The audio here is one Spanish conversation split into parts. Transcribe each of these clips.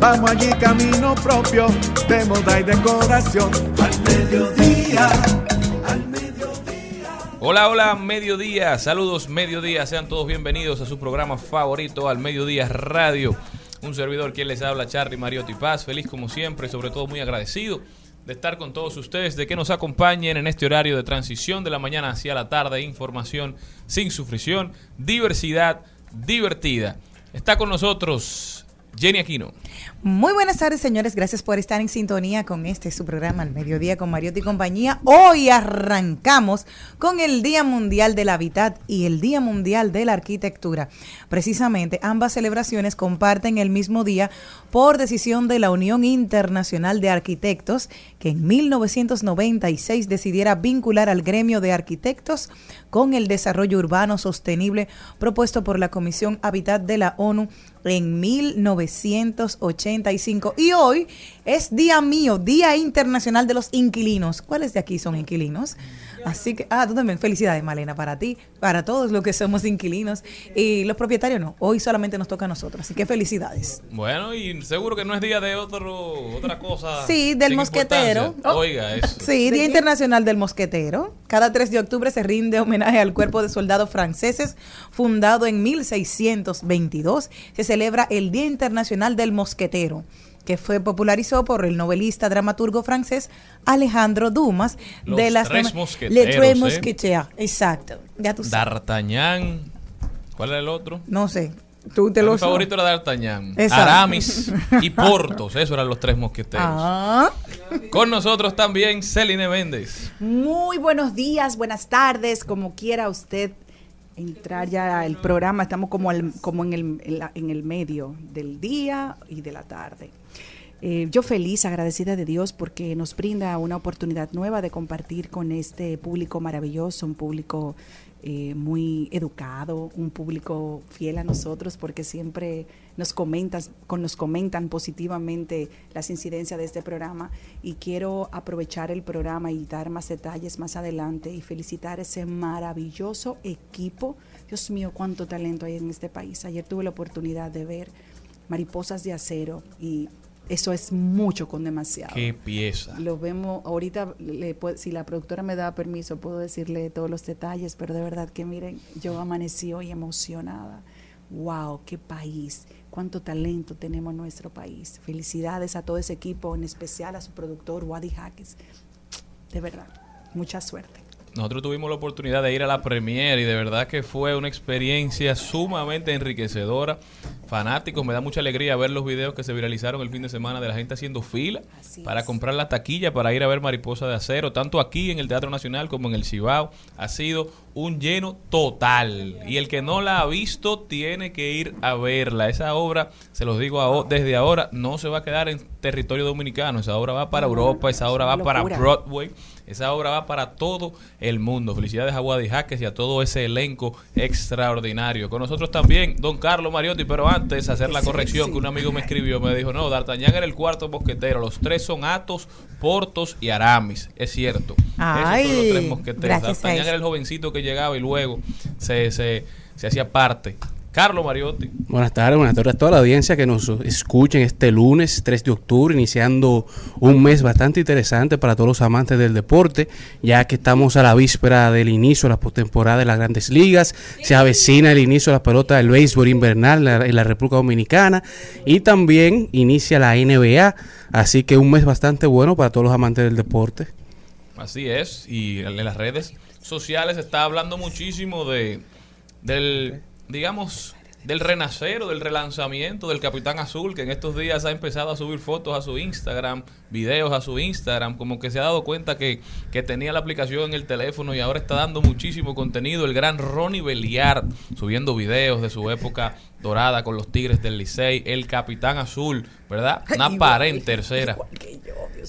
Vamos allí camino propio de moda y decoración. Al mediodía, al mediodía. Hola, hola, mediodía. Saludos, mediodía. Sean todos bienvenidos a su programa favorito, al Mediodía Radio. Un servidor quien les habla, Charlie Mariotti Paz. Feliz como siempre sobre todo muy agradecido de estar con todos ustedes, de que nos acompañen en este horario de transición de la mañana hacia la tarde. Información sin sufrición, diversidad divertida. Está con nosotros Jenny Aquino. Muy buenas tardes, señores. Gracias por estar en sintonía con este su programa, El Mediodía con Mariotti y compañía. Hoy arrancamos con el Día Mundial del Hábitat y el Día Mundial de la Arquitectura. Precisamente, ambas celebraciones comparten el mismo día por decisión de la Unión Internacional de Arquitectos, que en 1996 decidiera vincular al gremio de arquitectos con el desarrollo urbano sostenible propuesto por la Comisión Hábitat de la ONU en 1985. Y hoy es día mío, Día Internacional de los Inquilinos. ¿Cuáles de aquí son inquilinos? Así que, ah, tú también, felicidades, Malena, para ti, para todos los que somos inquilinos. Y los propietarios no, hoy solamente nos toca a nosotros, así que felicidades. Bueno, y seguro que no es día de otro, otra cosa. Sí, del mosquetero. importancia. Oiga, eso. Sí, Día Internacional del Mosquetero. Cada 3 de octubre se rinde homenaje al cuerpo de soldados franceses fundado en 1622. Se celebra el Día Internacional del Mosquetero que fue popularizado por el novelista dramaturgo francés Alejandro Dumas Los de las Tres Mosqueteros, Tres ¿eh? Mosqueteros, exacto. Ya tú sabes. D'Artagnan. ¿Cuál era el otro? No sé. Tú te Mi favorito era D'Artagnan. Aramis y Portos. Esos eran los tres mosqueteros. Ah, Con nosotros también Celine Méndez. Muy buenos días, buenas tardes, como quiera usted entrar ya al programa, estamos como, al- como en, el, en, la- en el medio del día y de la tarde. Eh, yo feliz, agradecida de Dios porque nos brinda una oportunidad nueva de compartir con este público maravilloso, un público eh, muy educado, un público fiel a nosotros porque siempre nos comentan, con, nos comentan positivamente las incidencias de este programa y quiero aprovechar el programa y dar más detalles más adelante y felicitar ese maravilloso equipo. Dios mío, cuánto talento hay en este país. Ayer tuve la oportunidad de ver mariposas de acero y eso es mucho con demasiado. Qué pieza. Lo vemos, ahorita, le si la productora me da permiso, puedo decirle todos los detalles, pero de verdad que miren, yo amanecí hoy emocionada. ¡Wow! ¡Qué país! ¡Cuánto talento tenemos en nuestro país! Felicidades a todo ese equipo, en especial a su productor, Wadi Jaques. De verdad, mucha suerte. Nosotros tuvimos la oportunidad de ir a la premiere y de verdad que fue una experiencia sumamente enriquecedora. Fanáticos, me da mucha alegría ver los videos que se viralizaron el fin de semana de la gente haciendo fila Así para es. comprar la taquilla para ir a ver Mariposa de Acero, tanto aquí en el Teatro Nacional como en el Cibao. Ha sido un lleno total y el que no la ha visto tiene que ir a verla. Esa obra, se los digo desde ahora, no se va a quedar en territorio dominicano. Esa obra va para Europa, esa obra va para. Broadway. Esa obra va para todo el mundo. Felicidades a Wadi Jaques y a todo ese elenco extraordinario. Con nosotros también don Carlos Mariotti, pero antes hacer la corrección que un amigo me escribió, me dijo, no, D'Artagnan era el cuarto mosquetero, los tres son Atos, Portos y Aramis. Es cierto. Ay, Esos son los tres mosqueteros. D'Artagnan era el jovencito que llegaba y luego se, se, se hacía parte. Carlos Mariotti. Buenas tardes, buenas tardes a toda la audiencia que nos escuchen este lunes 3 de octubre, iniciando un mes bastante interesante para todos los amantes del deporte, ya que estamos a la víspera del inicio de la postemporada de las grandes ligas, se avecina el inicio de la pelota del béisbol invernal en la, República Dominicana y también inicia la NBA, así que un mes bastante bueno para todos los amantes del deporte. Así es, y en las redes sociales se está hablando muchísimo de del, digamos, del renacer o del relanzamiento del Capitán Azul, que en estos días ha empezado a subir fotos a su Instagram, videos a su Instagram, como que se ha dado cuenta que, que tenía la aplicación en el teléfono y ahora está dando muchísimo contenido. El gran Ronnie Beliard subiendo videos de su época dorada con los Tigres del Licey, el Capitán Azul, ¿verdad? Una pared en tercera.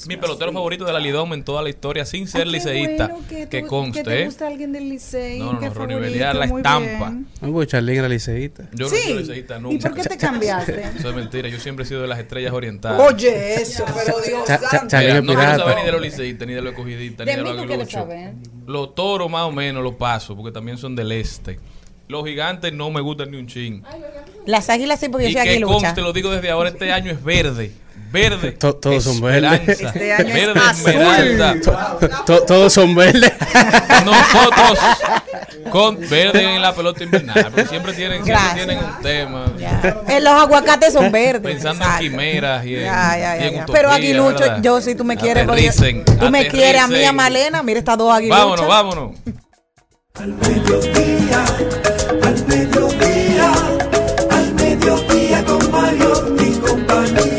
Mi pelotero favorito de la Lidom en toda la historia, sin ser liceísta, que, conste. Que te ¿eh? gusta alguien del Licey. No, no, no, Ronnie Beliar, la estampa. porque Charlene era liceísta. Yo Sí. no soy liceísta nunca. ¿Y por qué te cambiaste? Eso es mentira, yo siempre he sido de las estrellas orientales. Oye, eso, pero Dios santo. No quiero saber ni de los liceístas, ni de los escogidistas, ni De los aguiluchos. saber. Los toros más o menos los paso, porque también son del este. Los gigantes no me gustan ni un chin. Las águilas sí, porque yo Y soy que aguilucha. conste, lo digo desde ahora, este año es verde. Verde. To- todos son verdes. esperanza, Este año es Verde azul. To- todos son verdes. Nosotros con verde en la pelota invernal. Porque siempre tienen, siempre tienen un tema. Eh, los aguacates son verdes. Pensando Exacto. en quimeras y en, Ya, ya, y ya, en ya. utopía, Pero aguilucho, ¿verdad? yo si tú me quieres, porque- Aterricen, tú me quieres a mí, a. Malena, mira estas dos aguiluchas. Vámonos, vámonos. Al mediodía, al mediodía, mediodía con Mario y compañía.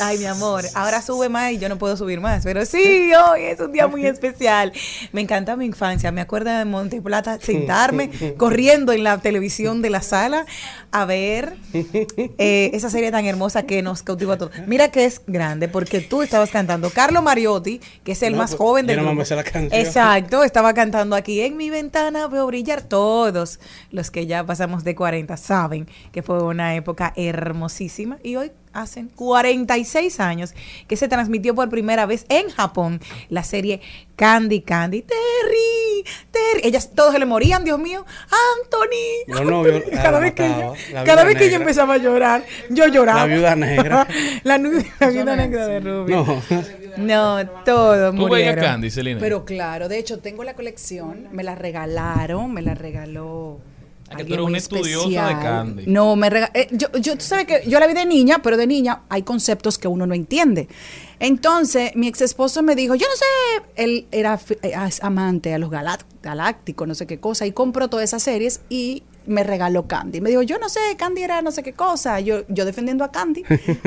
Ay, mi amor, ahora sube más y yo no puedo subir más. Pero sí, hoy es un día muy especial. Me encanta mi infancia. Me acuerdo de Monte Plata sentarme corriendo en la televisión de la sala a ver eh, esa serie tan hermosa que nos cautivó a todos. Mira que es grande porque tú estabas cantando. Carlo Mariotti, que es el No, más pues, joven del yo nomás grupo. me la canción. Exacto, estaba cantando aquí en mi ventana veo brillar todos los que ya pasamos de 40 saben que fue una época hermosísima y hoy hacen 46 años que se transmitió por primera vez en Japón la serie Candy Candy Terry Terry ellas todos se le morían Dios mío Anthony Los novios la cada vez que mataba, yo, cada vez que yo empezaba a llorar yo lloraba La viuda negra. la, la viuda negra de Rubio No. no todos Tú veías Candy, Celina. Pero claro, de hecho tengo la colección, me la regalaron, me la regaló. Que tú eres muy una estudiosa de. Candy. No, me rega- eh, yo, yo, tú sabes que yo la vi de niña, pero de niña hay conceptos que uno no entiende. Entonces, mi ex esposo me dijo, yo no sé, él era eh, amante a los galácticos, no sé qué cosa, y compró todas esas series y me regaló Candy. Me dijo, yo no sé, Candy era no sé qué cosa. Yo, yo defendiendo a Candy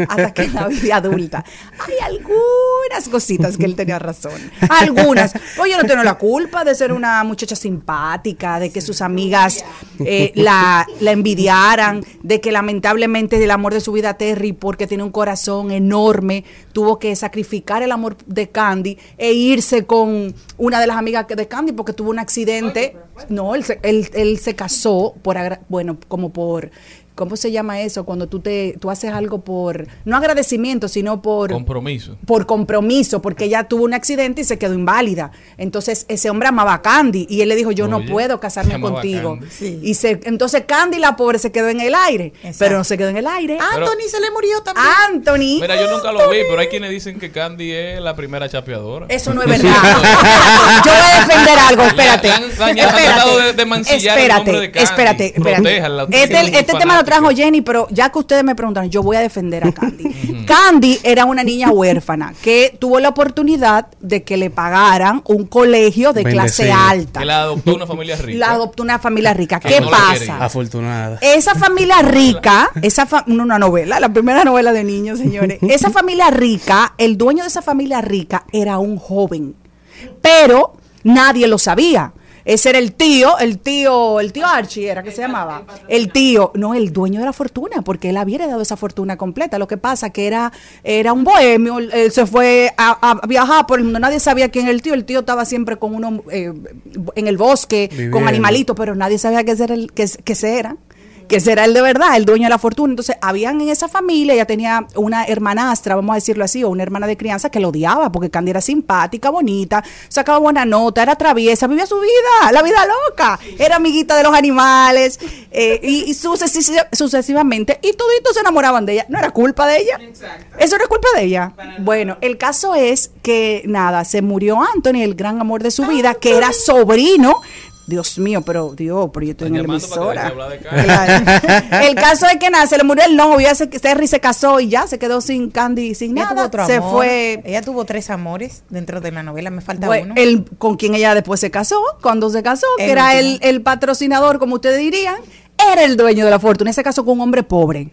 hasta que la vi de adulta. Hay algunas cositas que él tenía razón. Algunas. Oye, yo no tengo la culpa de ser una muchacha simpática, de que sus amigas eh, la, la envidiaran, de que lamentablemente el amor de su vida, Terry, porque tiene un corazón enorme, tuvo que sacrificar el amor de Candy e irse con una de las amigas de Candy porque tuvo un accidente. No, él se, él, él se casó por, bueno, como por, ¿cómo se llama eso? Cuando tú, te, tú haces algo por, no agradecimiento, sino por Compromiso. por compromiso, porque ella tuvo un accidente y se quedó inválida. Entonces ese hombre amaba a Candy y él le dijo, yo no puedo casarme contigo. Candy. Sí. Y se, entonces Candy, la pobre, se quedó en el aire, Exacto. pero no se quedó en el aire. Anthony se le murió también Anthony. Mira, yo nunca lo vi, pero hay quienes dicen que Candy es la primera chapeadora. Eso no es verdad. yo voy a defender algo, espérate. Le han- le han tratado de- de mancillar el nombre de espérate, Candy. espérate, espérate. Este, este tema lo trajo. Jenny, pero ya que ustedes me preguntaron, yo voy a defender a Candy. Candy era una niña huérfana que tuvo la oportunidad de que le pagaran un colegio de clase alta. Que la adoptó una familia rica. La adoptó una familia rica. ¿Qué no pasa? Afortunada. Esa familia rica, esa fa- una novela, la primera novela de niños, señores. Esa familia rica, el dueño de esa familia rica era un joven, pero nadie lo sabía. Ese era el tío, el tío, el tío Archie era que se llamaba. El tío, no, el dueño de la fortuna, porque él había dado esa fortuna completa. Lo que pasa que era, era un bohemio, él se fue a, a viajar por el mundo, nadie sabía quién era el tío. El tío estaba siempre con uno eh, en el bosque, con animalitos, pero nadie sabía ese era el, que, que ese era que será el de verdad, el dueño de la fortuna. Entonces, habían en esa familia, ella tenía una hermanastra, vamos a decirlo así, o una hermana de crianza que lo odiaba, porque Candy era simpática, bonita, sacaba buena nota, era traviesa, vivía su vida, la vida loca, era amiguita de los animales, eh, y, y sucesi- sucesivamente, y toditos se enamoraban de ella. No era culpa de ella. Eso no es culpa de ella. Bueno, el caso es que, nada, se murió Anthony, el gran amor de su vida, que era sobrino. Dios mío, pero Dios, pero yo estoy en la emisora. Claro. El caso es que nada, se le murió el novio, se, Terry se casó y ya se quedó sin Candy, sin Ella tuvo nada. otro Se amor. fue. Ella tuvo tres amores dentro de la novela. Me falta Bueno, uno. el, con quien ella después se casó, cuando se casó, que era el, el patrocinador, como ustedes dirían, era el dueño de la fortuna. Se casó con un hombre pobre.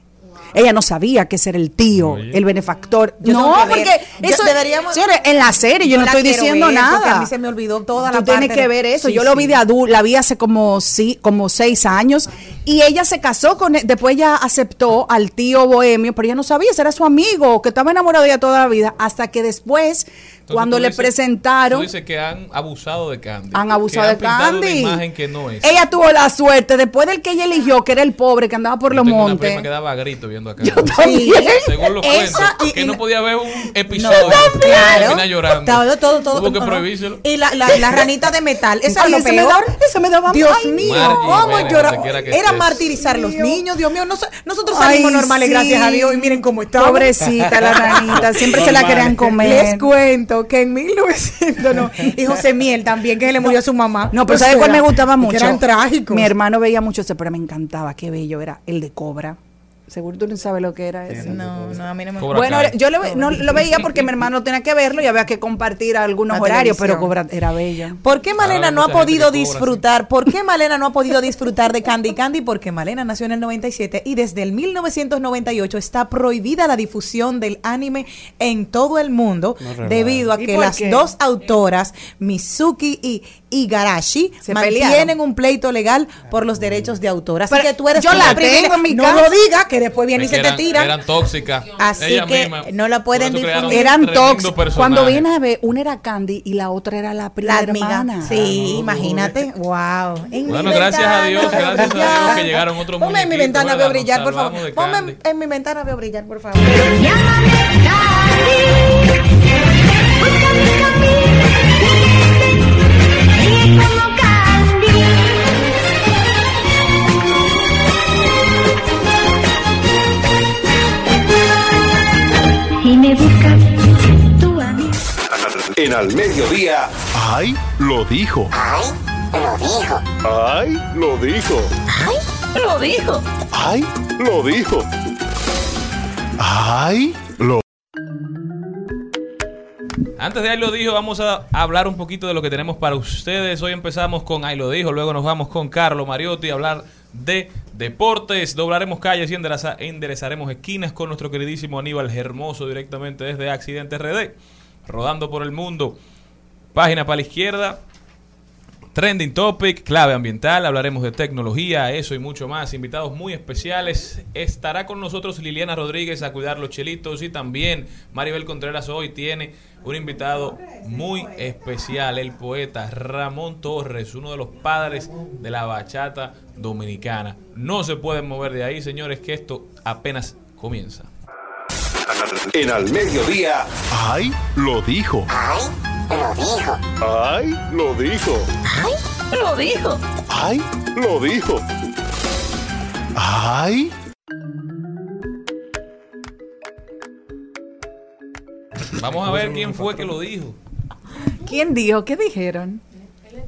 Ella no sabía que ese era el tío, el benefactor. Yo no, porque ver. Yo- eso deberíamos- señores, en la serie yo, no estoy diciendo ver, nada. A mí se me olvidó toda Tú la tienes parte que de- ver eso. Sí, Yo lo vi de adulta, la vi hace como sí, como seis años y ella se casó con él. Después ella aceptó al tío bohemio, pero ella no sabía, ese era su amigo, que estaba enamorado de ella toda la vida, hasta que después, Entonces, cuando le dices- presentaron, Tú dices que han abusado de Candy. han abusado que de han pintado Candy. Una imagen que no es. Ella tuvo la suerte, después del que ella eligió, que era el pobre que andaba por Yo los tengo una montes. prima que daba grito viendo a Candy. también. Según los Esa cuentos, y- que y no la- podía ver un No, episodio. claro. Termina llorando. Todo, todo, todo. Tuvo que no, no. prohibírselo. Y la, la, la ranita de metal. Esa Ay, es lo me peor. me daba- Dios ay, mío, ¿cómo ven, llora? donde quiera que Era estés. martirizar los niños, Dios mío. nos- nosotros Ay, salimos normales, sí. gracias a Dios. Y miren cómo estamos. Pobrecita la ranita, siempre se la querían comer. Les cuento que en 1900, no, y José Miel también, que se le murió a su mamá. No, pero ¿sabes cuál me gustaba que mucho? Eran trágicos. Mi hermano veía mucho ese, pero me encantaba, qué bello era, el de Cobra. Seguro tú no sabes lo que era ese. No, no, a mí no me Cobra Bueno, yo lo, ve- no, lo veía porque mi hermano tenía que verlo y había que compartir algunos La horarios, pero. Cobra era bello. ¿Por qué Malena no ha podido cobra, disfrutar? ¿Por qué Malena no ha podido disfrutar de Candy Candy? Porque Malena nació en el 97 y desde el 1998 está prohibida la difusión del anime en todo el mundo No debido a ¿Y que las qué? dos autoras, Mizuki y Igarashi, Se mantienen pelearon. un pleito legal por los derechos de autor. Así Pero que tú eres yo la privilegiada. tengo en mi No casa. lo digas, que después viene y se te eran, tiran. Eran tóxicas. Así Ellas que mismas. no la pueden difundir. Eran personaje. Cuando viene a ver, una era Candy y la otra era la prima amiga. hermana. Sí, imagínate. Wow. En Bueno, mi gracias a Dios, ventana gracias a Dios que llegaron otros Ponme en mi ventana veo brillar, por favor. Ponme en, en mi ventana veo brillar, por favor. Llámame Candy. Búscame Candy. Sigue En al mediodía. ¡Ay! Lo dijo. ¡Ay! Lo dijo. ¡Ay! Lo dijo. Lo dijo. ¡Ay! Lo dijo. ¡Ay! Lo Antes de ahí lo dijo, vamos a hablar un poquito de lo que tenemos para ustedes. Hoy empezamos con ahí lo dijo, luego nos vamos con Carlos Mariotti a hablar de deportes. Doblaremos calles y endereza- enderezaremos esquinas con nuestro queridísimo Aníbal Hermoso directamente desde Accidente RD, rodando por el mundo. Página para la izquierda, Trending Topic, clave ambiental, hablaremos de tecnología, eso y mucho más. Invitados muy especiales. Estará con nosotros Liliana Rodríguez a cuidar los chelitos y también Maribel Contreras hoy tiene un invitado muy especial, el poeta Ramón Torres, uno de los padres de la bachata dominicana. No se pueden mover de ahí, señores, que esto apenas comienza. En al mediodía. ¡Ay! Lo dijo. ¡Ay! Lo dijo. ¡Ay! Lo dijo. Lo dijo. ¡Ay! Lo dijo. ¡Ay! Vamos a ver quién fue que lo dijo. ¿Quién dijo? ¿Qué dijeron?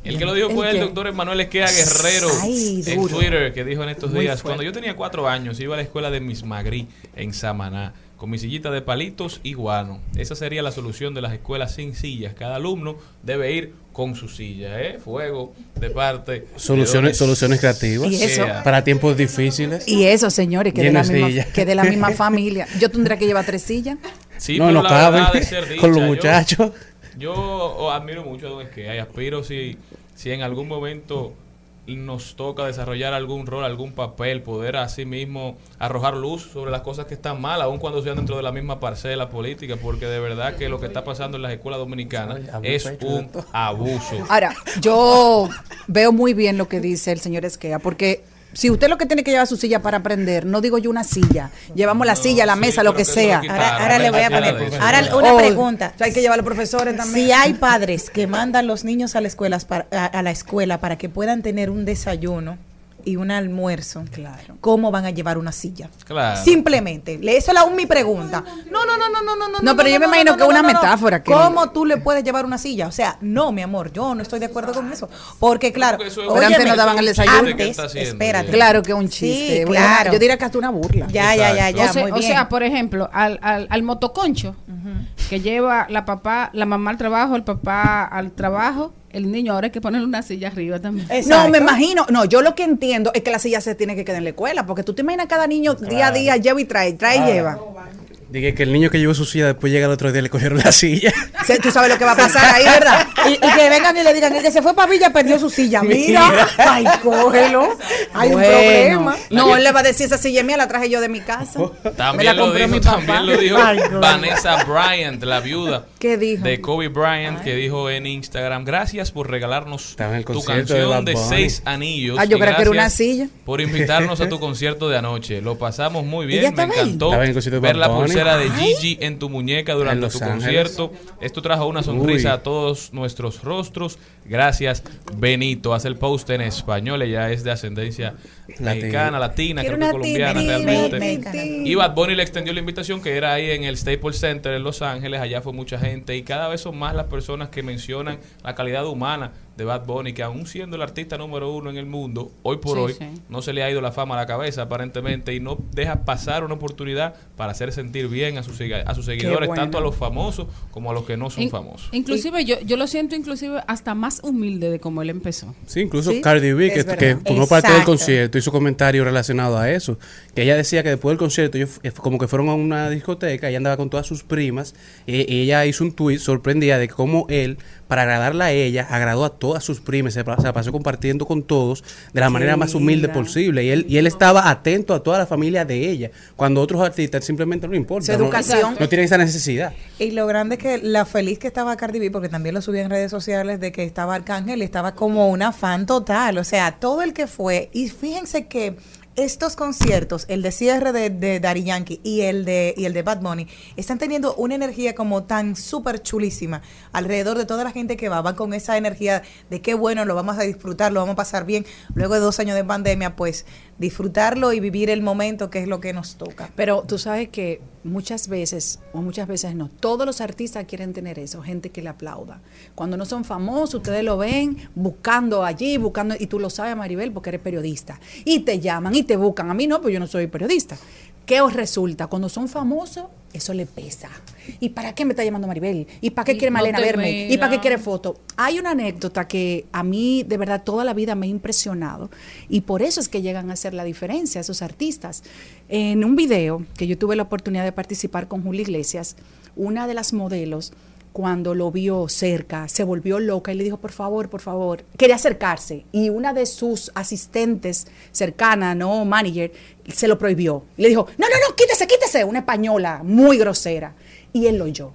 El que lo dijo ¿El fue el doctor Emanuel Esquea Guerrero Ay, en. Twitter, que dijo en estos días, cuando yo tenía cuatro años, iba a la escuela de Miss Magri en Samaná, con mi sillita de palitos y guano. Esa sería la solución de las escuelas sin sillas. Cada alumno debe ir con su silla, ¿eh? Fuego de parte. Soluciones, soluciones creativas. Y eso. Para tiempos difíciles. Y eso, señores, que de, la misma, que de la misma familia. Yo tendría que llevar tres sillas. Sí, no, pero no caben con los muchachos. Yo admiro mucho a Don Esquea y aspiro si, si en algún momento nos toca desarrollar algún rol, algún papel, poder así mismo arrojar luz sobre las cosas que están mal, aun cuando sean dentro de la misma parcela política, porque de verdad que lo que está pasando en las escuelas dominicanas es un abuso. Ahora, yo veo muy bien lo que dice el señor Esquea, porque si usted lo que tiene que llevar su silla para aprender, no digo yo una silla, llevamos la No, silla, la sí, mesa, lo que sea. Ahora, ahora le voy a poner. Ahora una Oh, pregunta. o sea, hay que llevar a los profesores también. Si hay padres que mandan los niños a la escuela para, a, a la escuela para que puedan tener un desayuno y un almuerzo, Claro. ¿cómo van a llevar una silla? Claro. Simplemente, le- esa es la mi pregunta. No, no, no, no, no, no, no. No, pero yo me imagino que es una metáfora que- ¿Cómo tú le puedes llevar una silla? O sea, no, mi amor, yo no estoy de acuerdo con eso, porque claro, eso es- antes no daban el desayuno. ¿Qué Antes, haciendo? espérate. Claro que es un chiste. Claro. Yo diría que hasta una burla. Ya, ya, ya, ya, o, sea, muy o bien. sea, por ejemplo, al, al, al motoconcho que lleva la papá, la mamá al trabajo, el papá al trabajo, el niño ahora hay que ponerle una silla arriba también. Exacto. No, me imagino, no, yo lo que entiendo es que la silla se tiene que quedar en la escuela, porque tú te imaginas cada niño día a día lleva y trae, trae y lleva. Dije que el niño que llevó su silla después llega el otro día y le cogieron la silla. Tú sabes lo que va a pasar ahí, ¿verdad? Y, y que vengan y le digan, el que se fue para Villa perdió su silla. Mira, ay, cógelo. Hay un problema. No, él le va a decir, esa silla mía la traje yo de mi casa. Me la También lo, dijo, mi papá. también lo dijo Ay. Vanessa Bryant, la viuda ¿Qué dijo? de Kobe Bryant, que dijo en Instagram, gracias por regalarnos tu de canción de, Bunny. seis anillos. Ah, yo y creía que era una silla. Por invitarnos a tu concierto de anoche. Lo pasamos muy ¿Ella bien, me encantó Estaba en el concierto de ver la Bunny. De Gigi en tu muñeca En durante Los tu Ángeles. concierto. Esto trajo una sonrisa Uy. a todos nuestros rostros. Gracias, Benito. Hace el post en español. Ella es de ascendencia Latina. mexicana, latina, Quiero creo que colombiana realmente. Y Bad Bunny le extendió la invitación que era ahí en el Staples Center en Los Ángeles. Allá fue mucha gente y cada vez son más las personas que mencionan la calidad humana de Bad Bunny, que aún siendo el artista número uno en el mundo, hoy por Sí, hoy sí. no se le ha ido la fama a la cabeza aparentemente y no deja pasar una oportunidad para hacer sentir bien a sus, siga- a sus seguidores, bueno. tanto a los famosos como a los que no son In- famosos. Inclusive yo, yo lo siento inclusive hasta más humilde de como él empezó. Sí, incluso Sí, Cardi B, que, que formó parte del concierto, hizo comentario relacionado a eso. Que ella decía que después del concierto, ellos eh, como que fueron a una discoteca, ella andaba con todas sus primas, y, y ella hizo un tuit sorprendida de cómo él, para agradarla a ella, agradó a todas sus primas, se, se pasó compartiendo con todos de la manera más humilde posible. Y él, y él estaba atento a toda la familia de ella, cuando otros artistas simplemente no importa. Su no- educación. No, tienen esa necesidad. Y lo grande es que la feliz que estaba Cardi B, porque también lo subí en redes sociales, de que estaba Arcángel y estaba como una fan total. O sea, todo el que fue. Y fíjense que estos conciertos, el de cierre de, de Yankee y el de y el de Bad Bunny, están teniendo una energía como tan súper chulísima alrededor de toda la gente que va. Van con esa energía de qué bueno, lo vamos a disfrutar, lo vamos a pasar bien. Luego de dos años de pandemia, pues disfrutarlo y vivir el momento que es lo que nos toca. Pero tú sabes que muchas veces, o muchas veces no, todos los artistas quieren tener eso, gente que le aplauda. Cuando no son famosos, ustedes lo ven buscando allí, buscando, y tú lo sabes, Maribel, porque eres periodista. Y te llaman y te buscan. A mí no, pues yo no soy periodista. ¿Qué os resulta? Cuando son famosos, eso le pesa. ¿Y para qué me está llamando Maribel? ¿Y para qué Y quiere no Malena verme? ¿Y para qué quiere foto? Hay una anécdota que a mí de verdad toda la vida me ha impresionado y por eso es que llegan a hacer la diferencia esos artistas. En un video que yo tuve la oportunidad de participar con Julia Iglesias, una de las modelos cuando lo vio cerca, se volvió loca y le dijo, por favor, por favor, quería acercarse. Y una de sus asistentes cercana, no manager, se lo prohibió. Y le dijo, no, no, no, quítese, quítese, una española muy grosera. Y él lo oyó.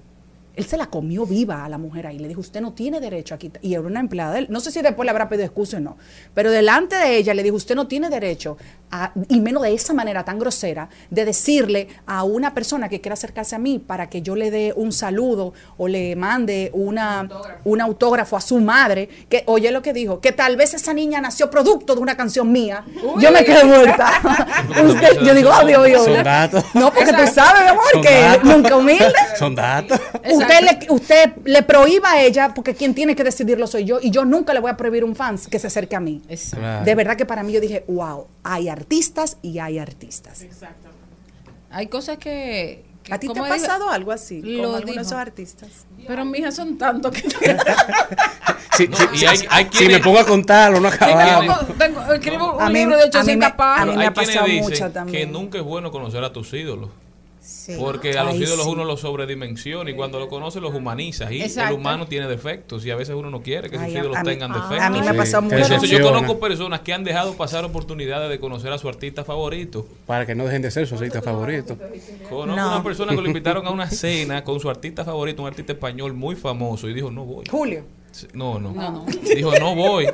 Él se la comió viva a la mujer ahí. Le dijo, usted no tiene derecho a quitar. Y era una empleada de él. No sé si después le habrá pedido excusa o no. Pero delante de ella le dijo, usted no tiene derecho, a- y menos de esa manera tan grosera, de decirle a una persona que quiera acercarse a mí para que yo le dé un saludo o le mande una, un autógrafo a su madre. Que, oye lo que dijo, que tal vez esa niña nació producto de una canción mía. Yo me quedé muerta. Usted- yo digo, oh, Dios mío. Son datos. No, porque tú sabes, mi amor, Son que datos. nunca humilde. Son datos. Usted le, usted le prohíba a ella, porque quien tiene que decidirlo soy yo, y yo nunca le voy a prohibir a un fan que se acerque a mí. De verdad que para mí yo dije, wow, hay artistas y hay artistas. Hay cosas que... que ¿A ti te ha digo- pasado algo así Lo con algunos de esos artistas? Pero mija, son tantos que... Sí, No, sí, y sí, hay- sí. hay si quienes- me pongo a contarlo, no acabamos. Escribo un A mí- libro de a mí 800 me- a páginas. mí me ha pasado mucho también. que nunca es bueno conocer a tus ídolos. Sí. Porque a los Ay, ídolos sí. uno los sobredimensiona y cuando los conoce los humaniza. Y Exacto. el humano tiene defectos y a veces uno no quiere que sus Ay, a- ídolos mí- tengan defectos. a mí me ha Sí, mucho. Eso yo conozco personas que han dejado pasar oportunidades de conocer a su artista favorito. Para que no dejen de ser su artista favorito. Conozco No. una persona que lo invitaron a una cena con su artista favorito, un artista español muy famoso, y dijo, no voy. Julio. No, no. No, no. Dijo, no voy,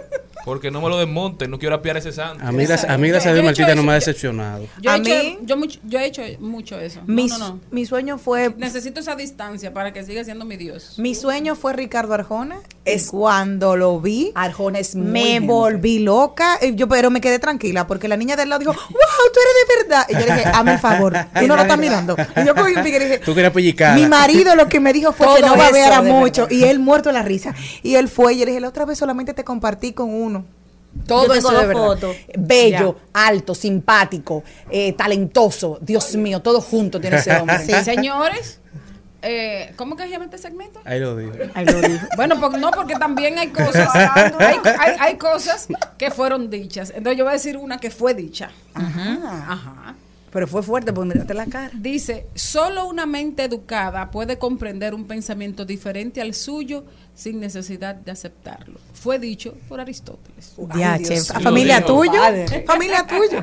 porque no me lo desmonten, no quiero apiar ese santo. A mí, gracias- a mí gracias a Yo he hecho Martita no me ha decepcionado. Yo, he A hecho, mí- yo, mucho- yo he hecho mucho eso. No, Mi, no, no. mi sueño fue Necesito esa distancia para que siga siendo mi Dios. mi sueño fue Ricardo Arjona. Es- cuando lo vi. Arjona es muy me gente. volví loca, yo pero me quedé tranquila porque la niña del lado dijo, wow, tú eres de verdad. Y yo le dije, hazme el favor, tú no lo estás mirando. Y yo cogí un pique y dije, Tú querías pellicar. mi marido lo que me dijo fue que no babeara eso, de mucho verdad. y él muerto de la risa. Y él fue y yo le dije, la otra vez solamente te compartí con uno. Todo Yo eso de verdad. fotos. Bello, alto, simpático, eh, talentoso. Dios mío, todo junto tiene ese hombre. Sí. Señores, eh, ¿cómo que se llama este segmento? Ahí lo digo. Ahí lo dijo. Bueno, porque no, porque también hay cosas, hay, hay- hay cosas que fueron dichas. Entonces yo voy a decir una que fue dicha. Ajá. Ajá. Pero fue fuerte, porque la cara. Dice, solo una mente educada puede comprender un pensamiento diferente al suyo sin necesidad de aceptarlo. Fue dicho por Aristóteles. Ay, Ya, Dios familia tuyo, familia tuyo.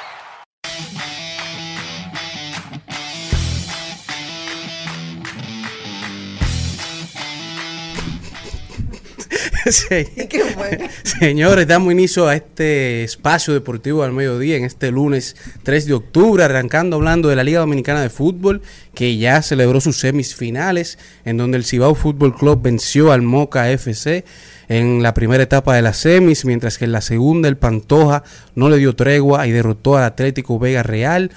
Señores, damos inicio a este espacio deportivo al mediodía en este lunes 3 de octubre, arrancando hablando de la Liga Dominicana de Fútbol, que ya celebró sus semifinales, en donde el Cibao Fútbol Club venció al Moca FC en la primera etapa de las semis, mientras que en la segunda el Pantoja no le dio tregua y derrotó al Atlético Vega Real,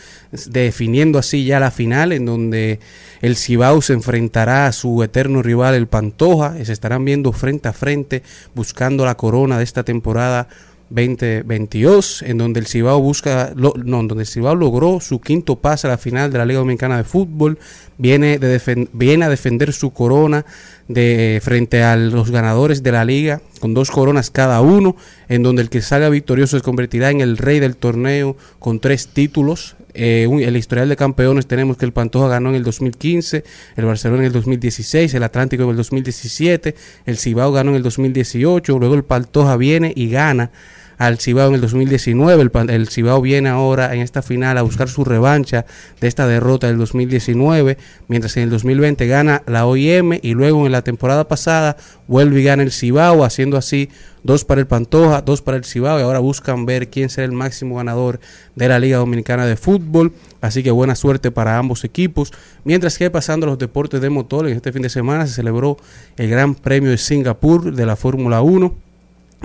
definiendo así ya la final, en donde el Cibao se enfrentará a su eterno rival el Pantoja, y se estarán viendo frente a frente buscando la corona de esta temporada 2022, en donde el Cibao busca, lo- no, donde el Cibao logró su quinto pase a la final de la Liga Dominicana de Fútbol, viene, de defen- viene a defender su corona de frente a los ganadores de la liga, con dos coronas cada uno, en donde el que salga victorioso se convertirá en el rey del torneo con tres títulos. Eh, un- el historial de campeones tenemos que el Pantoja ganó en el 2015, el Barcelona en el 2016, el Atlántico en el 2017, el Cibao ganó en el 2018, luego el Pantoja viene y gana al Cibao en el 2019. El, el Cibao viene ahora en esta final a buscar su revancha de esta derrota del 2019, mientras en el 2020 gana la OIM y luego en la temporada pasada vuelve y gana el Cibao, haciendo así dos para el Pantoja, dos para el Cibao y ahora buscan ver quién será el máximo ganador de la Liga Dominicana de Fútbol. Así que buena suerte para ambos equipos. Mientras que pasando a los deportes de motor, en este fin de semana se celebró el Gran Premio de Singapur de la Fórmula 1 en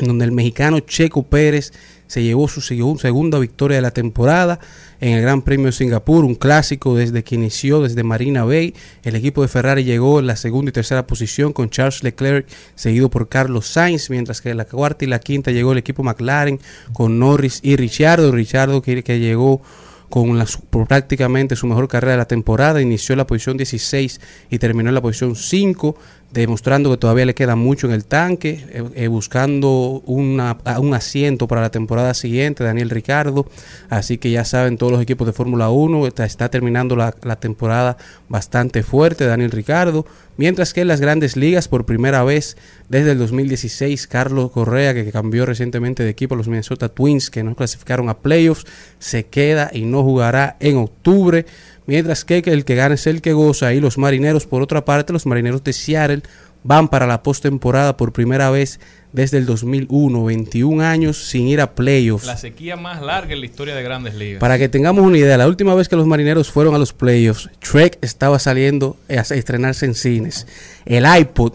donde el mexicano Checo Pérez se llevó su segu- segunda victoria de la temporada en el Gran Premio de Singapur, un clásico desde que inició desde Marina Bay. El equipo de Ferrari llegó en la segunda y tercera posición con Charles Leclerc, seguido por Carlos Sainz, mientras que en la cuarta y la quinta llegó el equipo McLaren con Norris y Richardo. Richardo que, que llegó con la, prácticamente su mejor carrera de la temporada, inició la posición 16 y terminó en la posición 5, demostrando que todavía le queda mucho en el tanque, eh, eh, buscando un asiento para la temporada siguiente, Daniel Ricardo, así que ya saben todos los equipos de Fórmula 1, está, está terminando la, la temporada bastante fuerte, Daniel Ricardo, mientras que en las grandes ligas por primera vez desde el 2016, Carlos Correa, que cambió recientemente de equipo a los Minnesota Twins, que no clasificaron a playoffs, se queda y no jugará en octubre. Mientras que el que gana es el que goza y los marineros, por otra parte, los marineros de Seattle van para la postemporada por primera vez desde el 2001, 21 años sin ir a playoffs. La sequía más larga en la historia de Grandes Ligas. Para que tengamos una idea, la última vez que los marineros fueron a los playoffs, Trek estaba saliendo a estrenarse en cines. El iPod,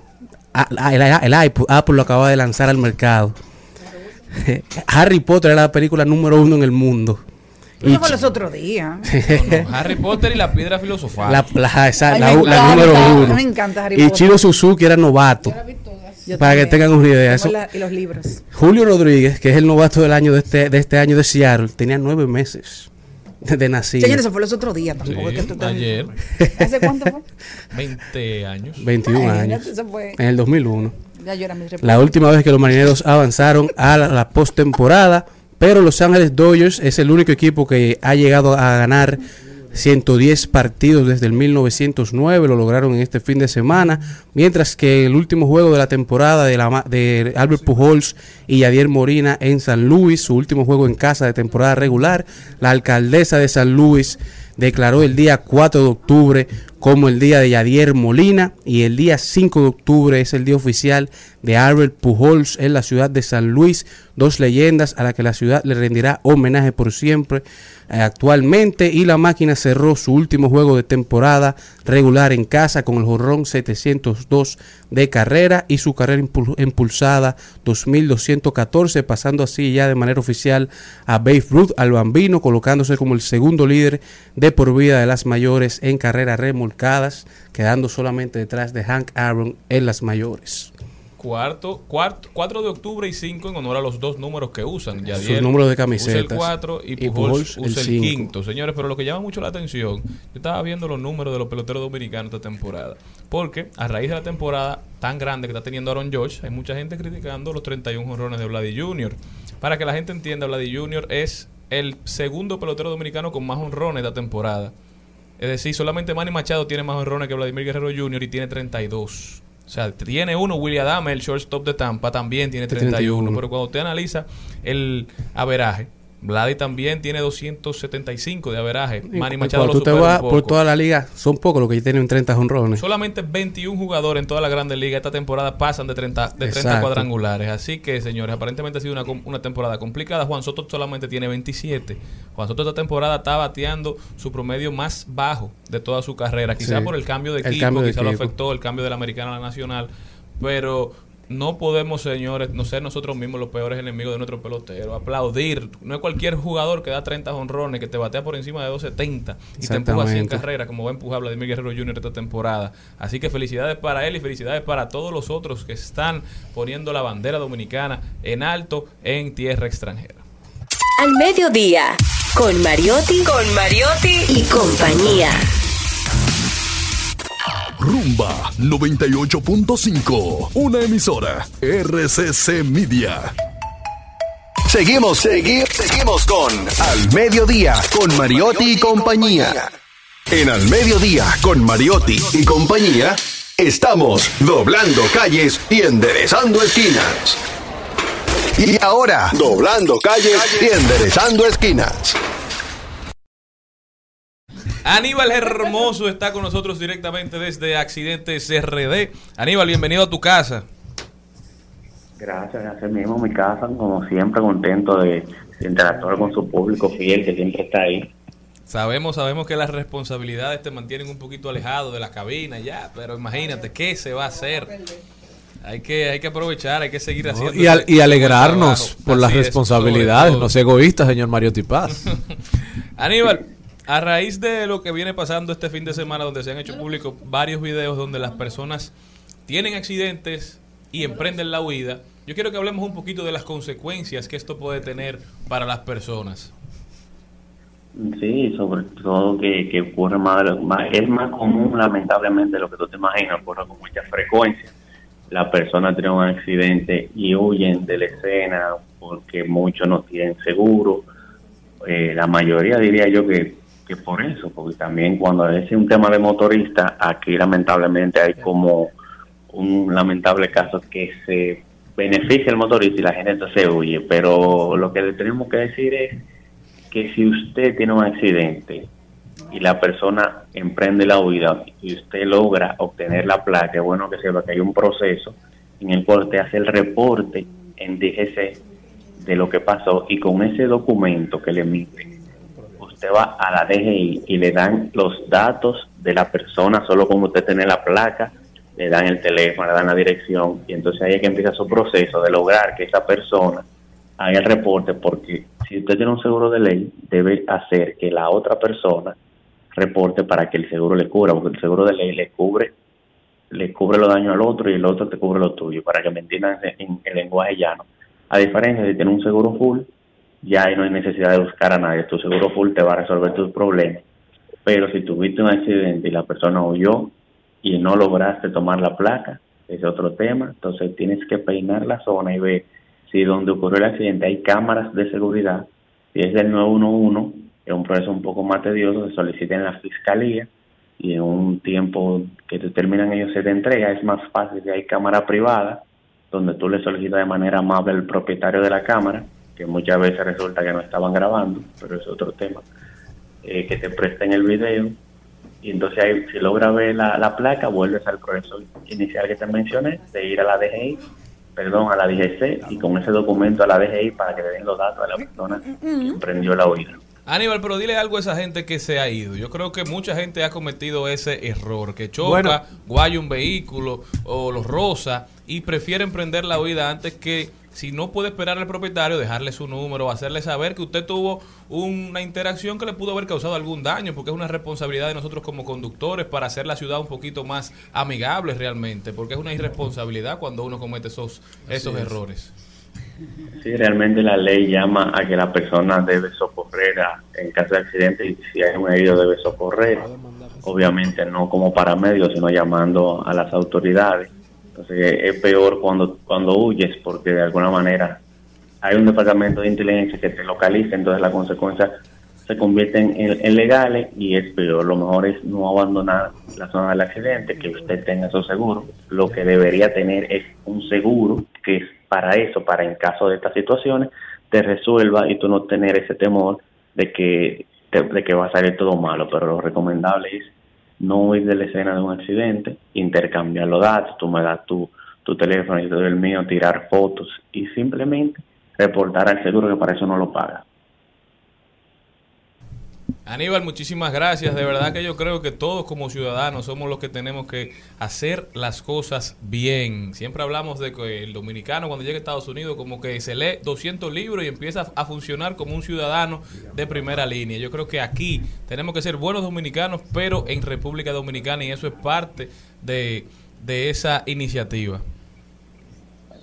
el, iPod, Apple lo acababa de lanzar al mercado. Harry Potter era la película número uno en el mundo. Y Eso fue los otros días. No, Harry Potter y la piedra filosofal. la, la- esa- Ay, la- me la número uno. me encanta Harry y Potter. Chino Suzuki era novato. Yo Para que tengan una idea. Eso- la- y los libros. Julio Rodríguez, que es el novato del año de este, de este año de Seattle, tenía nueve meses de, de nacido. Señores, eso fue los otros días. Sí, Tampoco es que tú te- ayer, ¿Hace cuánto fue? 20 años. 21 Ay, años. eso fue- En el 2001. Ya yo era mi La última vez que los marineros avanzaron a la, la postemporada, pero Los Ángeles Dodgers es el único equipo que ha llegado a ganar 110 partidos desde el 1909, lo lograron en este fin de semana, mientras que el último juego de la temporada de, de Albert Pujols y Yadier Morina en San Luis, su último juego en casa de temporada regular, la alcaldesa de San Luis declaró el día 4 de octubre como el día de Yadier Molina y el día 5 de octubre es el día oficial de Albert Pujols en la ciudad de San Luis, dos leyendas a las que la ciudad le rendirá homenaje por siempre actualmente y la máquina cerró su último juego de temporada regular en casa con el jorrón 702 de carrera y su carrera impul- impulsada 2214 pasando así ya de manera oficial a Babe Ruth al bambino colocándose como el segundo líder de por vida de las mayores en carreras remolcadas quedando solamente detrás de Hank Aaron en las mayores. Cuarto, cuarto, 4 de octubre y 5 en honor a los dos números que usan. Yadier Sus números de Usa el camisetas. 4 y Y Pujols usa el quinto. Señores, pero lo que llama mucho la atención, yo estaba viendo los números de los peloteros dominicanos esta temporada. Porque a raíz de la temporada tan grande que está teniendo Aaron George, hay mucha gente criticando los 31 jonrones de Vladi Jr. Para que la gente entienda, Vladi Jr. es el segundo pelotero dominicano con más honrones de la temporada. Es decir, solamente Manny Machado tiene más honrones que Vladimir Guerrero Jr. y tiene 32. O sea, tiene uno, William Adame, el shortstop de Tampa, también tiene 31. 31. Pero cuando usted analiza el averaje, Vladi también tiene 275 de averaje. Manny Machado lo tú te vas por toda la liga, son pocos los que tienen 30 honrones. Solamente 21 jugadores en toda la Grandes Ligas esta temporada pasan de 30, de 30 Exacto. cuadrangulares. Así que, señores, aparentemente ha sido una, una temporada complicada. Juan Soto solamente tiene 27. Juan Soto esta temporada está bateando su promedio más bajo de toda su carrera. Quizá Sí. por el cambio de equipo, cambio de quizá lo afectó el cambio de la americana a la nacional. Pero no podemos, señores, no ser nosotros mismos los peores enemigos de nuestro pelotero. Aplaudir. No es cualquier jugador que da 30 honrones, que te batea por encima de 270 y te empuja así en Exactamente. carrera, como va a empujar Vladimir Guerrero Jr. esta temporada. Así que felicidades para él y felicidades para todos los otros que están poniendo la bandera dominicana en alto en tierra extranjera. Al mediodía, con Mariotti, con Mariotti y compañía. Rumba 98.5, una emisora RCC Media. Seguimos, seguimos, seguimos con Al Mediodía, con Mariotti y compañía. En Al Mediodía, con Mariotti y compañía, estamos doblando calles y enderezando esquinas. Y ahora, doblando calles y enderezando esquinas. Aníbal Hermoso está con nosotros directamente desde Accidentes RD. Aníbal, bienvenido a tu casa. Gracias, gracias mismo, mi casa, como siempre, contento de, interactuar con su público fiel que siempre está ahí. Sabemos, sabemos que las responsabilidades te mantienen un poquito alejado de la cabina ya, pero imagínate, ¿qué se va a hacer? Hay que, hay que aprovechar, hay que seguir haciendo. Y, al- alegrarnos por las Así es, responsabilidades, sobre no sea egoísta, señor Mario Tipaz. Aníbal, a raíz de lo que viene pasando este fin de semana, donde se han hecho públicos varios videos donde las personas tienen accidentes y emprenden la huida, yo quiero que hablemos un poquito de las consecuencias que esto puede tener para las personas. Sí, sobre todo que, que ocurre más, es más común lamentablemente de lo que tú te imaginas, ocurre con mucha frecuencia. Las personas tienen un accidente y huyen de la escena porque muchos no tienen seguro. Eh, la mayoría diría yo que, que por eso, porque también cuando es un tema de motorista, aquí lamentablemente hay como un lamentable caso que se beneficia el motorista y la gente se huye, pero lo que le tenemos que decir es que si usted tiene un accidente y la persona emprende la huida y usted logra obtener la placa, bueno que sepa que hay un proceso en el cual usted hace el reporte en DGC de lo que pasó y con ese documento que le emite, usted va a la DGI y le dan los datos de la persona, solo como usted tiene la placa, le dan el teléfono, le dan la dirección y entonces ahí es que empieza su proceso de lograr que esa persona haga el reporte porque si usted tiene un seguro de ley debe hacer que la otra persona reporte para que el seguro le cubra porque el seguro de ley le cubre le cubre los daños al otro y el otro te cubre lo tuyo para que me entiendan en el lenguaje llano. A diferencia de tener un seguro full ya no hay necesidad de buscar a nadie tu seguro full te va a resolver tus problemas. Pero si tuviste un accidente y la persona huyó y no lograste tomar la placa, es otro tema, entonces tienes que peinar la zona y ver si donde ocurrió el accidente hay cámaras de seguridad, si es del 911, es un proceso un poco más tedioso, se solicita en la fiscalía y en un tiempo que determinan ellos se te entrega, es más fácil si hay cámara privada, donde tú le solicitas de manera amable al propietario de la cámara, que muchas veces resulta que no estaban grabando, pero es otro tema, eh, que te presten el video y entonces ahí, si logra ver la, la placa, vuelves al proceso inicial que te mencioné, de ir a la DGI, perdón, a la DGC y con ese documento a la DGI para que le den los datos a la persona que emprendió la huida. Aníbal, pero dile algo a esa gente que se ha ido. Yo creo que mucha gente ha cometido ese error, que choca, Bueno. guaya un vehículo o los rosa y prefiere emprender la huida antes que, si no puede esperar al propietario, dejarle su número, hacerle saber que usted tuvo una interacción que le pudo haber causado algún daño, porque es una responsabilidad de nosotros como conductores para hacer la ciudad un poquito más amigable realmente, porque es una irresponsabilidad cuando uno comete esos, esos es. errores. Sí, realmente la ley llama a que la persona debe socorrer a- en caso de accidente y si hay un herido debe socorrer. Obviamente no como paramedio, sino llamando a las autoridades. Entonces es peor cuando, cuando huyes porque de alguna manera hay un departamento de inteligencia que te localiza, entonces las consecuencias se convierten en, legales y es peor. Lo mejor es no abandonar la zona del accidente, que usted tenga su seguro. Lo que debería tener es un seguro que es para eso, para en caso de estas situaciones, te resuelva y tú no tener ese temor de que, de, de que va a salir todo malo. Pero lo recomendable es no ir de la escena de un accidente, intercambiar los datos, tú me das tu, tu teléfono y yo te el mío, tirar fotos y simplemente reportar al seguro que para eso no lo paga. Aníbal, muchísimas gracias. De verdad que yo creo que todos como ciudadanos somos los que tenemos que hacer las cosas bien. Siempre hablamos de que el dominicano cuando llega a Estados Unidos como que se lee 200 libros y empieza a funcionar como un ciudadano de primera línea. Yo creo que aquí tenemos que ser buenos dominicanos, pero en República Dominicana y eso es parte de, de esa iniciativa.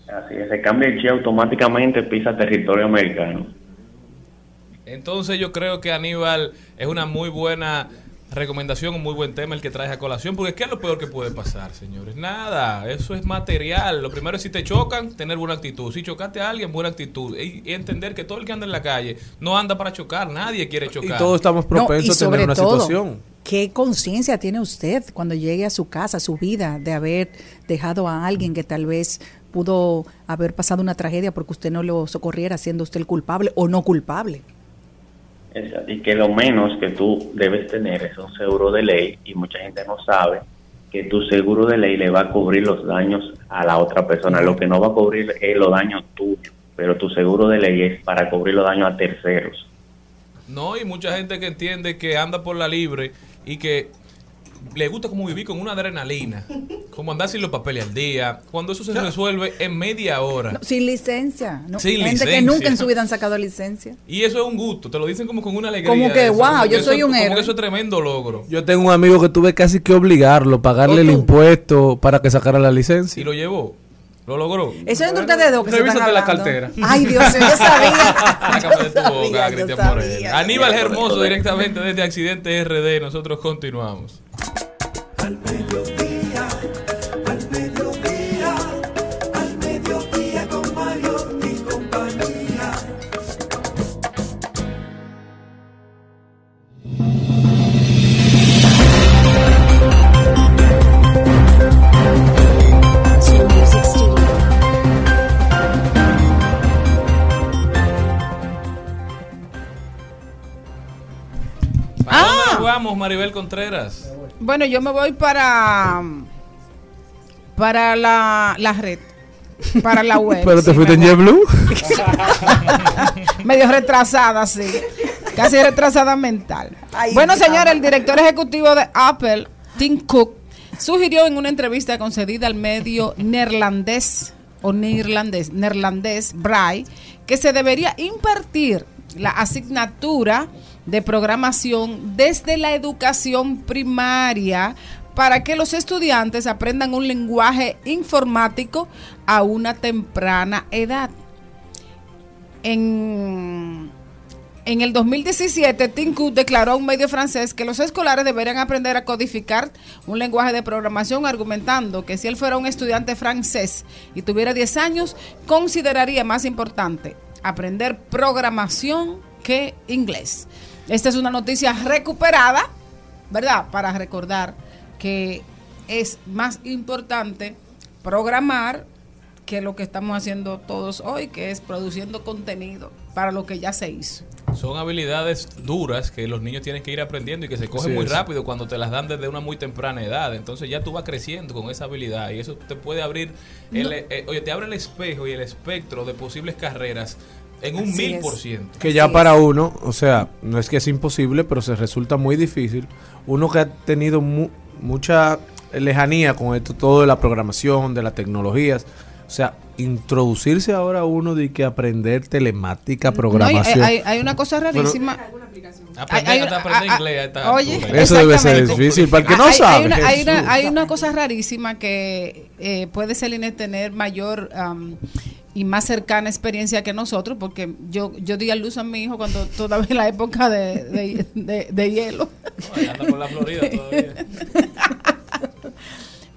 Así es, se cambia el chip automáticamente pisa territorio americano. Entonces yo creo que Aníbal es una muy buena recomendación, un muy buen tema el que traes a colación, porque ¿qué es lo peor que puede pasar, señores? Nada, eso es material. Lo primero es si te chocan, tener buena actitud. Si chocaste a alguien, buena actitud. Y, entender que todo el que anda en la calle no anda para chocar, nadie quiere chocar. Y todos estamos No, y propensos a tener una todo, situación. ¿Qué conciencia tiene usted cuando llegue a su casa, a su vida, de haber dejado a alguien que tal vez pudo haber pasado una tragedia porque usted no lo socorriera, siendo usted el culpable o no culpable? Y que lo menos que tú debes tener es un seguro de ley y mucha gente no sabe que tu seguro de ley le va a cubrir los daños a la otra persona. Lo que no va a cubrir es los daños tuyos, pero tu seguro de ley es para cubrir los daños a terceros. No, y mucha gente que entiende que anda por la libre y que le gusta como vivir con una adrenalina, como andar sin los papeles al día, cuando eso se resuelve en media hora. No, sin licencia. ¿no? Sin Gente que licencia. nunca en su vida han sacado licencia. Y eso es un gusto, te lo dicen como con una alegría. Como que, eso, wow, como que yo eso- soy un como que héroe. eso es tremendo logro. Yo tengo un amigo que tuve casi que obligarlo, pagarle ¿O el impuesto para que sacara la licencia. Y lo llevó. Lo logró. Eso es entre ustedes dos que se están Revísate la cartera. Ay, Dios mío, yo sabía. Sácame de tu sabía, boca, yo Cristian sabía. Aníbal Hermoso, directamente desde Accidente RD. Nosotros continuamos. Al mediodía, vamos, Maribel Contreras. Bueno, yo me voy para para la, la red, para la web. Pero te sí, fuiste en. JetBlue. Medio retrasada, sí. Casi retrasada mental. bueno, señores, el director ejecutivo de Apple, Tim Cook, sugirió en una entrevista concedida al medio neerlandés o neerlandés, neerlandés, Brai, que se debería impartir la asignatura de programación desde la educación primaria para que los estudiantes aprendan un lenguaje informático a una temprana edad. En, en el 2017, Tim Cook declaró a un medio francés que los escolares deberían aprender a codificar un lenguaje de programación, argumentando que si él fuera un estudiante francés y tuviera 10 años, consideraría más importante aprender programación que inglés. Esta es una noticia recuperada, ¿verdad? Para recordar que es más importante programar que lo que estamos haciendo todos hoy, que es produciendo contenido para lo que ya se hizo. Son habilidades duras que los niños tienen que ir aprendiendo y que se cogen Sí, muy rápido cuando te las dan desde una muy temprana edad. Entonces ya tú vas creciendo con esa habilidad y eso te puede abrir, el, No. eh, oye, te abre el espejo y el espectro de posibles carreras en un mil por ciento. Que ya para uno, o sea, no es que es imposible, pero se resulta muy difícil. Uno que ha tenido mu- mucha lejanía con esto, todo de la programación, de las tecnologías. O sea, introducirse ahora uno de que aprender telemática, No, hay, programación. hay- hay una cosa rarísima. Aprender, Hay- hay hasta una- aprender ah, ah, inglés oye. Eso debe ser difícil. Para el que no Hay- hay sabe. una- hay, una, hay una cosa rarísima que eh, puede Celine tener mayor y más cercana experiencia que nosotros, porque yo yo di a luz a mi hijo cuando todavía en la época de, de- de- de hielo. Ay, anda por la Florida todavía.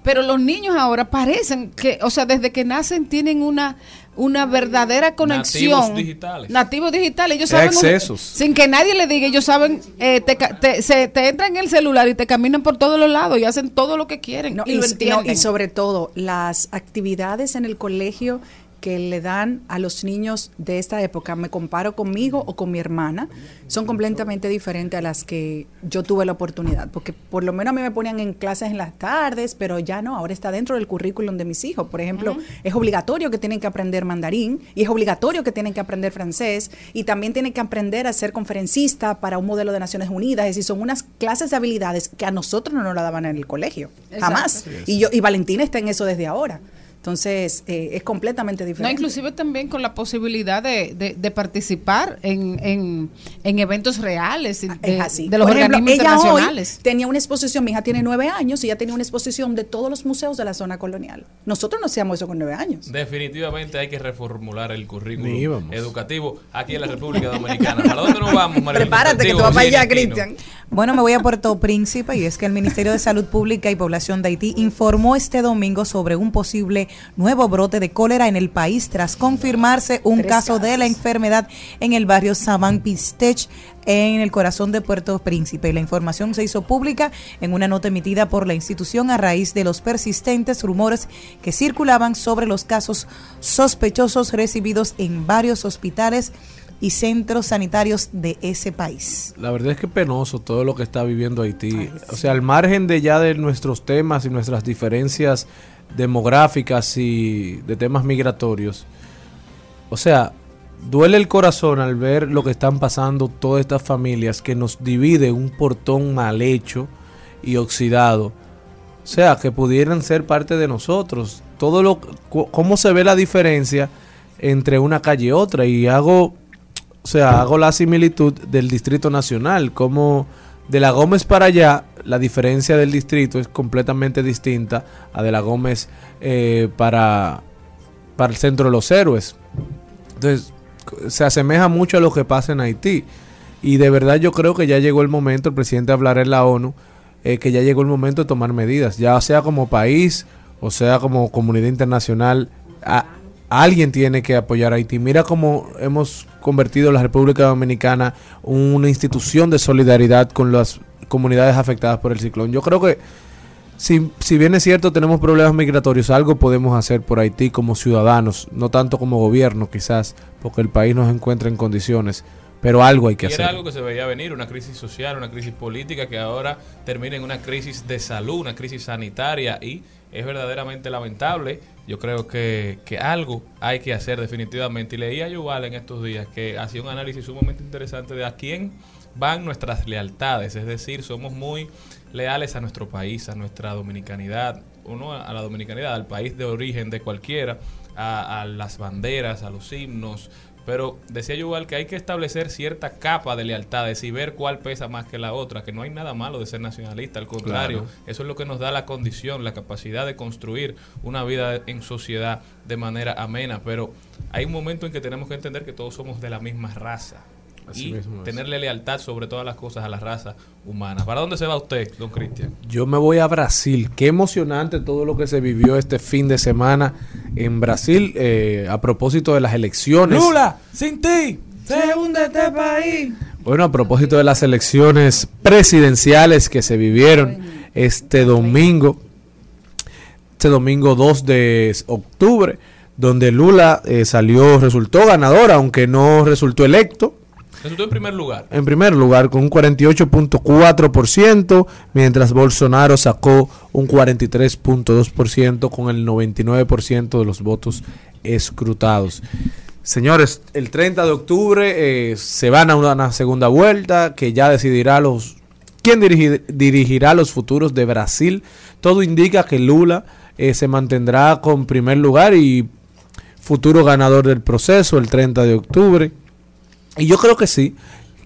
Pero los niños ahora parecen que, o sea, desde que nacen tienen una una verdadera conexión. Nativos digitales. Nativos digitales. Ellos saben. un- accesos. sin que nadie le diga, ellos saben, eh, te, se, te entran en el celular y te caminan por todos los lados y hacen todo lo que quieren. No, y, y, lo no, entienden. y sobre todo, las actividades en el colegio que le dan a los niños de esta época, me comparo conmigo o con mi hermana, son completamente diferentes a las que yo tuve la oportunidad, porque por lo menos a mí me ponían en clases en las tardes, pero ya no, ahora está dentro del currículum de mis hijos. Por ejemplo, es obligatorio que tienen que aprender mandarín y es obligatorio que tienen que aprender francés y también tienen que aprender a ser conferencista para un modelo de Naciones Unidas, es decir, son unas clases de habilidades que a nosotros no nos la daban en el colegio, jamás. Y yo y Valentina está en eso desde ahora. Entonces, eh, es completamente No, diferente. inclusive también con la posibilidad de, de- de participar en, en, en eventos reales y de, es así. de los Por ejemplo, organismos ella hoy internacionales. tenía una exposición, mi hija tiene nueve años y ya tenía una exposición de todos los museos de la zona colonial. Nosotros no hacíamos eso con nueve años. Definitivamente hay que reformular el currículum educativo aquí en la República Dominicana. ¿Para dónde nos vamos, Marilyn? Prepárate que tú Contigo, vas para allá. Cristian. Bueno, me voy a Puerto Príncipe y es que el Ministerio de Salud Pública y Población de Haití informó este domingo sobre un posible nuevo brote de cólera en el país tras confirmarse un Tres caso de la enfermedad en el barrio Saban Pistech en el corazón de Puerto Príncipe. La información se hizo pública en una nota emitida por la institución a raíz de los persistentes rumores que circulaban sobre los casos sospechosos recibidos en varios hospitales y centros sanitarios de ese país. La verdad es que penoso todo lo que está viviendo Haití. O sea, al margen de ya de nuestros temas y nuestras diferencias demográficas y de temas migratorios. O sea, duele el corazón al ver lo que están pasando todas estas familias que nos divide un portón mal hecho y oxidado. O sea, que pudieran ser parte de nosotros. Todo lo cómo se ve la diferencia entre una calle y otra y hago o sea, hago la similitud del Distrito Nacional, como de la Gómez para allá, la diferencia del distrito es completamente distinta a de la Gómez eh, para, para el centro de los héroes. Entonces, se asemeja mucho a lo que pasa en Haití. Y de verdad yo creo que ya llegó el momento, el presidente hablará en la ONU, eh, que ya llegó el momento de tomar medidas, ya sea como país o sea como comunidad internacional. alguien tiene que apoyar a Haití. Mira cómo hemos convertido la República Dominicana en una institución de solidaridad con las comunidades afectadas por el ciclón. Yo creo que si, si bien es cierto tenemos problemas migratorios, algo podemos hacer por Haití como ciudadanos, no tanto como gobierno quizás, porque el país nos encuentra en condiciones, pero algo hay que y era hacer. algo que se veía venir, una crisis social, una crisis política que ahora termina en una crisis de salud, una crisis sanitaria y es verdaderamente lamentable. Yo creo que, que algo hay que hacer definitivamente. Y leía yo igual en estos días que hacía un análisis sumamente interesante de a quién van nuestras lealtades. Es decir, somos muy leales a nuestro país, a nuestra dominicanidad, o no a la dominicanidad, al país de origen de cualquiera, a, a las banderas, a los himnos. Pero decía yo igual que hay que establecer cierta capa de lealtades y ver cuál pesa más que la otra, que no hay nada malo de ser nacionalista, al contrario, Claro. eso es lo que nos da la condición, la capacidad de construir una vida en sociedad de manera amena, pero hay un momento en que tenemos que entender que todos somos de la misma raza Así y mismo tenerle lealtad sobre todas las cosas a la raza humana. ¿Para dónde se va usted, don Cristian? Yo me voy a Brasil. Qué emocionante todo lo que se vivió este fin de semana en Brasil eh, a propósito de las elecciones. sin ti, se hunde este país. Bueno, a propósito de las elecciones presidenciales que se vivieron este domingo, este domingo 2 de octubre, donde Lula eh, salió, resultó ganador, aunque no resultó electo. En primer lugar. Con un 48.4%, mientras Bolsonaro sacó un 43.2% con el 99% de los votos escrutados. Señores, el 30 de octubre eh, se van a una, segunda vuelta que ya decidirá los quién dirigi- dirigirá los futuros de Brasil. Todo indica que Lula eh, se mantendrá con primer lugar y futuro ganador del proceso el 30 de octubre. Y yo creo que sí,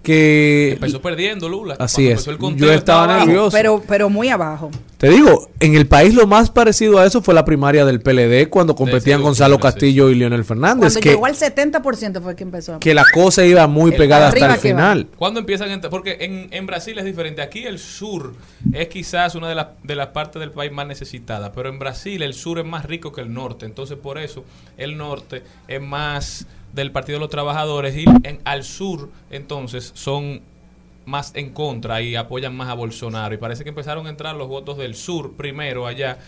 que Empezó perdiendo Lula. Así Cuando es. empezó el conteo Yo estaba nervioso. Pero, pero muy abajo. Te digo, en el país lo más parecido a eso fue la primaria del PLD cuando competían Gonzalo sí, Castillo y Leonel Fernández, Cuando que, llegó al 70% fue que empezó. que la cosa iba muy El pegada hasta el final. ¿Cuándo empiezan a entrar? Porque en, en Brasil es diferente. Aquí el sur es quizás una de las, de las partes del país más necesitadas, pero en Brasil el sur es más rico que el norte. Entonces, por eso el norte es más del Partido de los Trabajadores y en, al sur, entonces, son más en contra y apoyan más a Bolsonaro. Y parece que empezaron a entrar los votos del sur primero allá.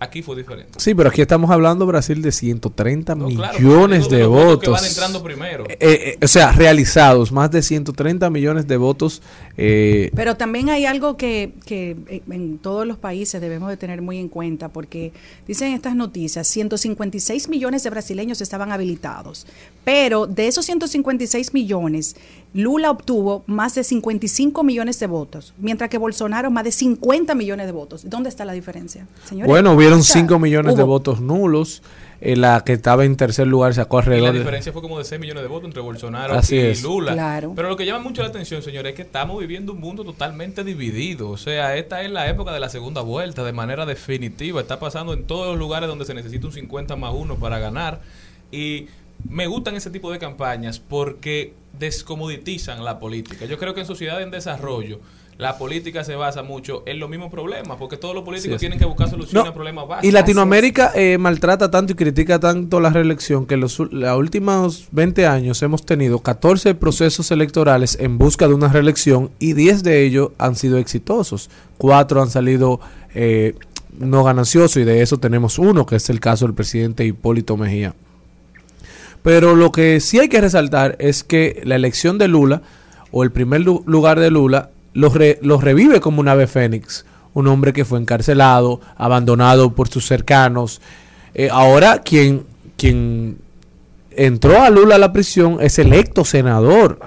Aquí fue diferente. Sí, pero aquí estamos hablando Brasil de 130 No, millones de votos que votos. van entrando primero. Eh, eh, o sea, realizados, más de 130 millones de votos. eh, Pero también hay algo que, que eh, en todos los países debemos de tener muy en cuenta, porque dicen estas noticias, 156 millones de brasileños estaban habilitados, pero de esos 156 millones, Lula obtuvo más de 55 millones de votos, mientras que Bolsonaro más de 50 millones de votos. ¿Dónde está la diferencia? señores? bueno, hubieron O sea, 5 millones de votos nulos. eh, la que estaba en tercer lugar sacó la alrededor de... diferencia fue como de 6 millones de votos entre Bolsonaro Así y es. Lula. Claro. Pero lo que llama mucho la atención, señores, es que estamos viviendo un mundo totalmente dividido. O sea, esta es la época de la segunda vuelta de manera definitiva. Está pasando en todos los lugares donde se necesita un 50 más 1 para ganar. Y me gustan ese tipo de campañas porque descomoditizan la política. Yo creo que en sociedades en desarrollo la política se basa mucho en los mismos problemas, porque todos los políticos Sí, tienen que buscar soluciones No, a problemas básicos. Y Latinoamérica eh, maltrata tanto y critica tanto la reelección que los ul- los últimos 20 años hemos tenido 14 procesos electorales en busca de una reelección y 10 de ellos han sido exitosos. Cuatro han salido eh, no gananciosos y de eso tenemos uno, que es el caso del presidente Hipólito Mejía. Pero lo que sí hay que resaltar es que la elección de Lula, o el primer lu- lugar de Lula, los, re- los revive como un ave fénix. Un hombre que fue encarcelado, abandonado por sus cercanos. Eh, ahora quien, quien entró a Lula a la prisión es electo senador.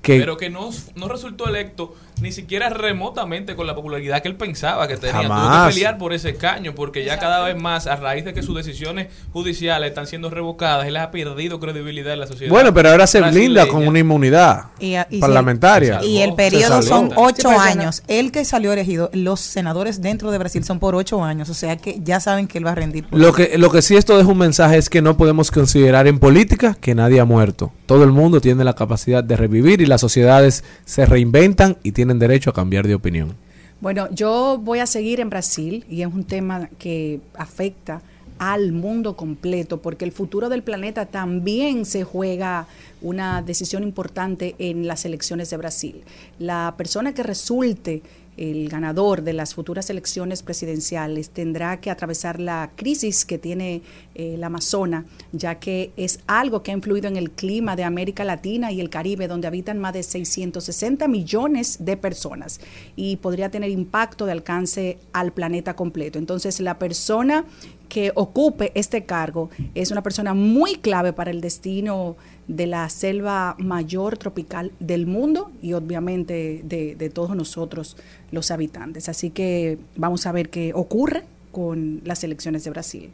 Que, pero que no, no resultó electo ni siquiera remotamente con la popularidad que él pensaba que tenía. Tuvo que pelear por ese escaño, porque ya cada vez más, a raíz de que sus decisiones judiciales están siendo revocadas, él ha perdido credibilidad en la sociedad. bueno, pero ahora se blinda con una inmunidad Y, y si- parlamentaria. y el periodo son ocho años. El que salió elegido, los senadores dentro de Brasil son por ocho años. O sea que ya saben que él va a rendir. por Lo que, lo que sí esto deja un mensaje es que no podemos considerar en política que nadie ha muerto. Todo el mundo tiene la capacidad de revivir y las sociedades se reinventan y tienen derecho a cambiar de opinión. Bueno, yo voy a seguir en Brasil y es un tema que afecta al mundo completo porque el futuro del planeta también se juega una decisión importante en las elecciones de Brasil. La persona que resulte el ganador de las futuras elecciones presidenciales tendrá que atravesar la crisis que tiene eh, la Amazona, ya que es algo que ha influido en el clima de América Latina y el Caribe, donde habitan más de 660 millones de personas y podría tener impacto de alcance al planeta completo. Entonces, la persona que ocupe este cargo es una persona muy clave para el destino de la selva mayor tropical del mundo y obviamente de, de todos nosotros los habitantes. Así que vamos a ver qué ocurre con las elecciones de Brasil.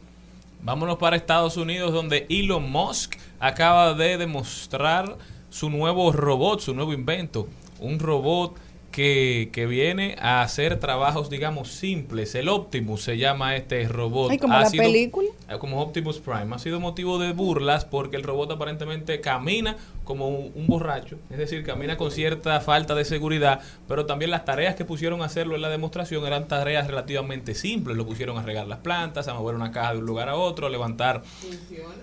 Vámonos para Estados Unidos, donde Elon Musk acaba de demostrar su nuevo robot, su nuevo invento. Un robot que, que viene a hacer trabajos, digamos, simples. El Optimus se llama este robot. Ay, como la película. Como Optimus Prime. Ha sido motivo de burlas porque el robot aparentemente camina como un, borracho, es decir, camina con cierta falta de seguridad, pero también las tareas que pusieron a hacerlo en la demostración eran tareas relativamente simples. Lo pusieron a regar las plantas, a mover una caja de un lugar a otro, a levantar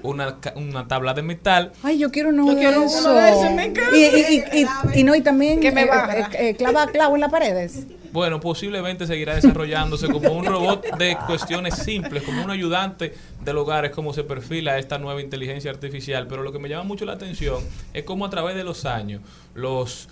una, ca- una tabla de metal. Ay, yo quiero uno Yo de quiero uno esos. de casa. Y, y- y- y- y no, y también Que me eh, eh, eh, clava clavo en las paredes. Bueno, posiblemente seguirá desarrollándose como un robot de cuestiones simples, como un ayudante del hogar, como se perfila esta nueva inteligencia artificial. Pero lo que me llama mucho la atención es cómo a través de los años los,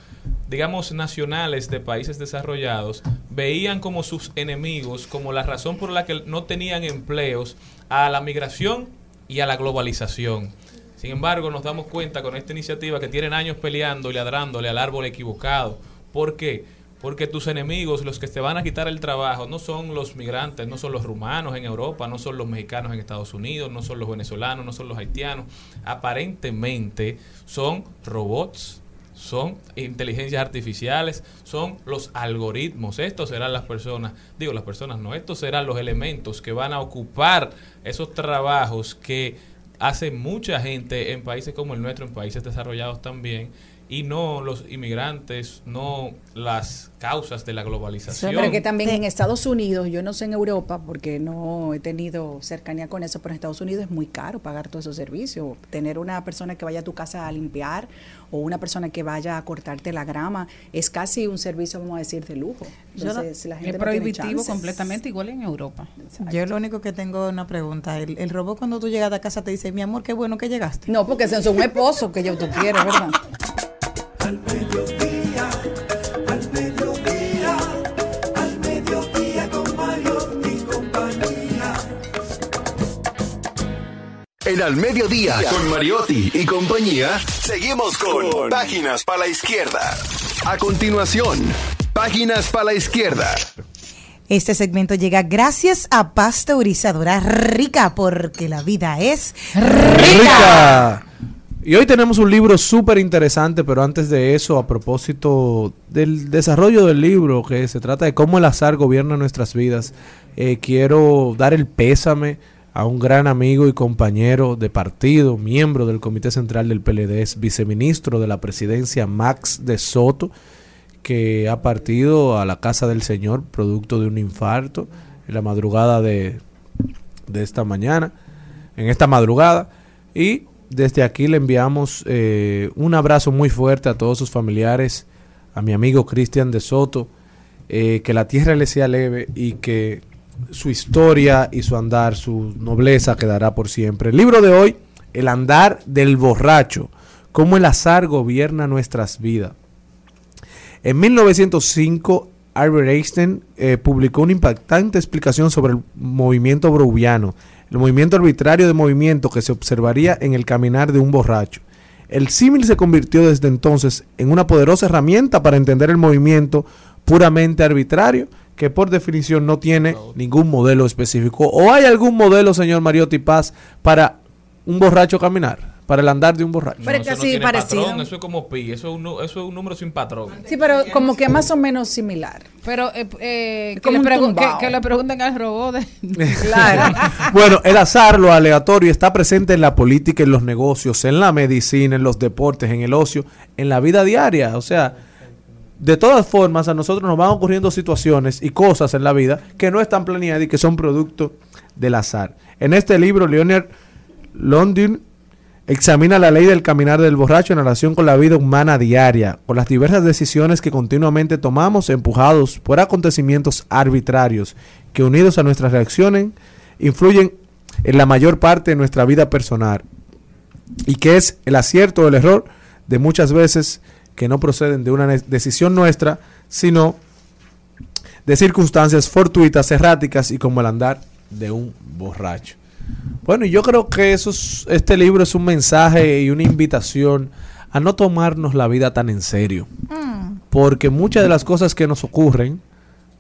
digamos, nacionales de países desarrollados veían como sus enemigos, como la razón por la que no tenían empleos, a la migración y a la globalización. Sin embargo, nos damos cuenta con esta iniciativa que tienen años peleando y ladrándole al árbol equivocado. ¿Por qué? Porque tus enemigos, los que te van a quitar el trabajo, no son los migrantes, no son los rumanos en Europa, no son los mexicanos en Estados Unidos, no son los venezolanos, no son los haitianos. Aparentemente son robots, son inteligencias artificiales, son los algoritmos. Estos serán las personas, digo las personas no, estos serán los elementos que van a ocupar esos trabajos que hace mucha gente en países como el nuestro, en países desarrollados también, y no los inmigrantes, no las causas de la globalización. Pero que también en Estados Unidos, yo no sé en Europa porque no he tenido cercanía con eso, pero en Estados Unidos es muy caro pagar todos esos servicios. Tener una persona que vaya a tu casa a limpiar o una persona que vaya a cortarte la grama es casi un servicio, vamos a decir, de lujo. No- Entonces, la gente Es no prohibitivo completamente igual en Europa. Yo lo único que tengo es una pregunta. El, el robot cuando tú llegas a casa te dice, mi amor, qué bueno que llegaste. No, porque ese es un esposo que yo tú quieres, ¿verdad? Al mediodía, al mediodía, al mediodía con Mario y compañía. En Al Mediodía, con Mariotti y compañía, seguimos con Páginas para la Izquierda. A continuación, Páginas para la Izquierda. Este segmento llega gracias a Pasteurizadora Rica, porque la vida es rica. Y hoy tenemos un libro súper interesante, pero antes de eso, a propósito del desarrollo del libro, que se trata de cómo el azar gobierna nuestras vidas, eh, quiero dar el pésame a un gran amigo y compañero de partido, miembro del Comité Central del PLD, viceministro de la presidencia Max de Soto, que ha partido a la casa del Señor producto de un infarto en la madrugada de, de esta mañana, en esta madrugada. Y desde aquí le enviamos eh, un abrazo muy fuerte a todos sus familiares, a mi amigo Cristian de Soto, eh, que la tierra le sea leve y que su historia y su andar, su nobleza quedará por siempre. El libro de hoy, El andar del borracho, cómo el azar gobierna nuestras vidas. En 1905, Albert Einstein eh, publicó una impactante explicación sobre el movimiento brouwiano, el movimiento arbitrario de movimiento que se observaría en el caminar de un borracho. El símil se convirtió desde entonces en una poderosa herramienta para entender el movimiento puramente arbitrario, que por definición no tiene ningún modelo específico. ¿O hay algún modelo, señor Mariotti Paz, para un borracho caminar? Para el andar de un borracho. Pero es que eso tiene parecido. patrón, eso es como pi, eso es, un, eso es un número sin patrón. Sí, pero como que más o menos similar. Pero eh, eh, que, le que- que le pregunten al robot. de- Claro. Bueno, el azar, lo aleatorio, está presente en la política, en los negocios, en la medicina, en los deportes, en el ocio, en la vida diaria. O sea, de todas formas, a nosotros nos van ocurriendo situaciones y cosas en la vida que no están planeadas y que son producto del azar. En este libro, Leonard London Examina la ley del caminar del borracho en relación con la vida humana diaria, con las diversas decisiones que continuamente tomamos empujados por acontecimientos arbitrarios que unidos a nuestras reacciones influyen en la mayor parte de nuestra vida personal y que es el acierto o el error de muchas veces que no proceden de una decisión nuestra, sino de circunstancias fortuitas, erráticas y como el andar de un borracho. Bueno, y yo creo que eso es- este libro es un mensaje y una invitación a no tomarnos la vida tan en serio. Porque muchas de las cosas que nos ocurren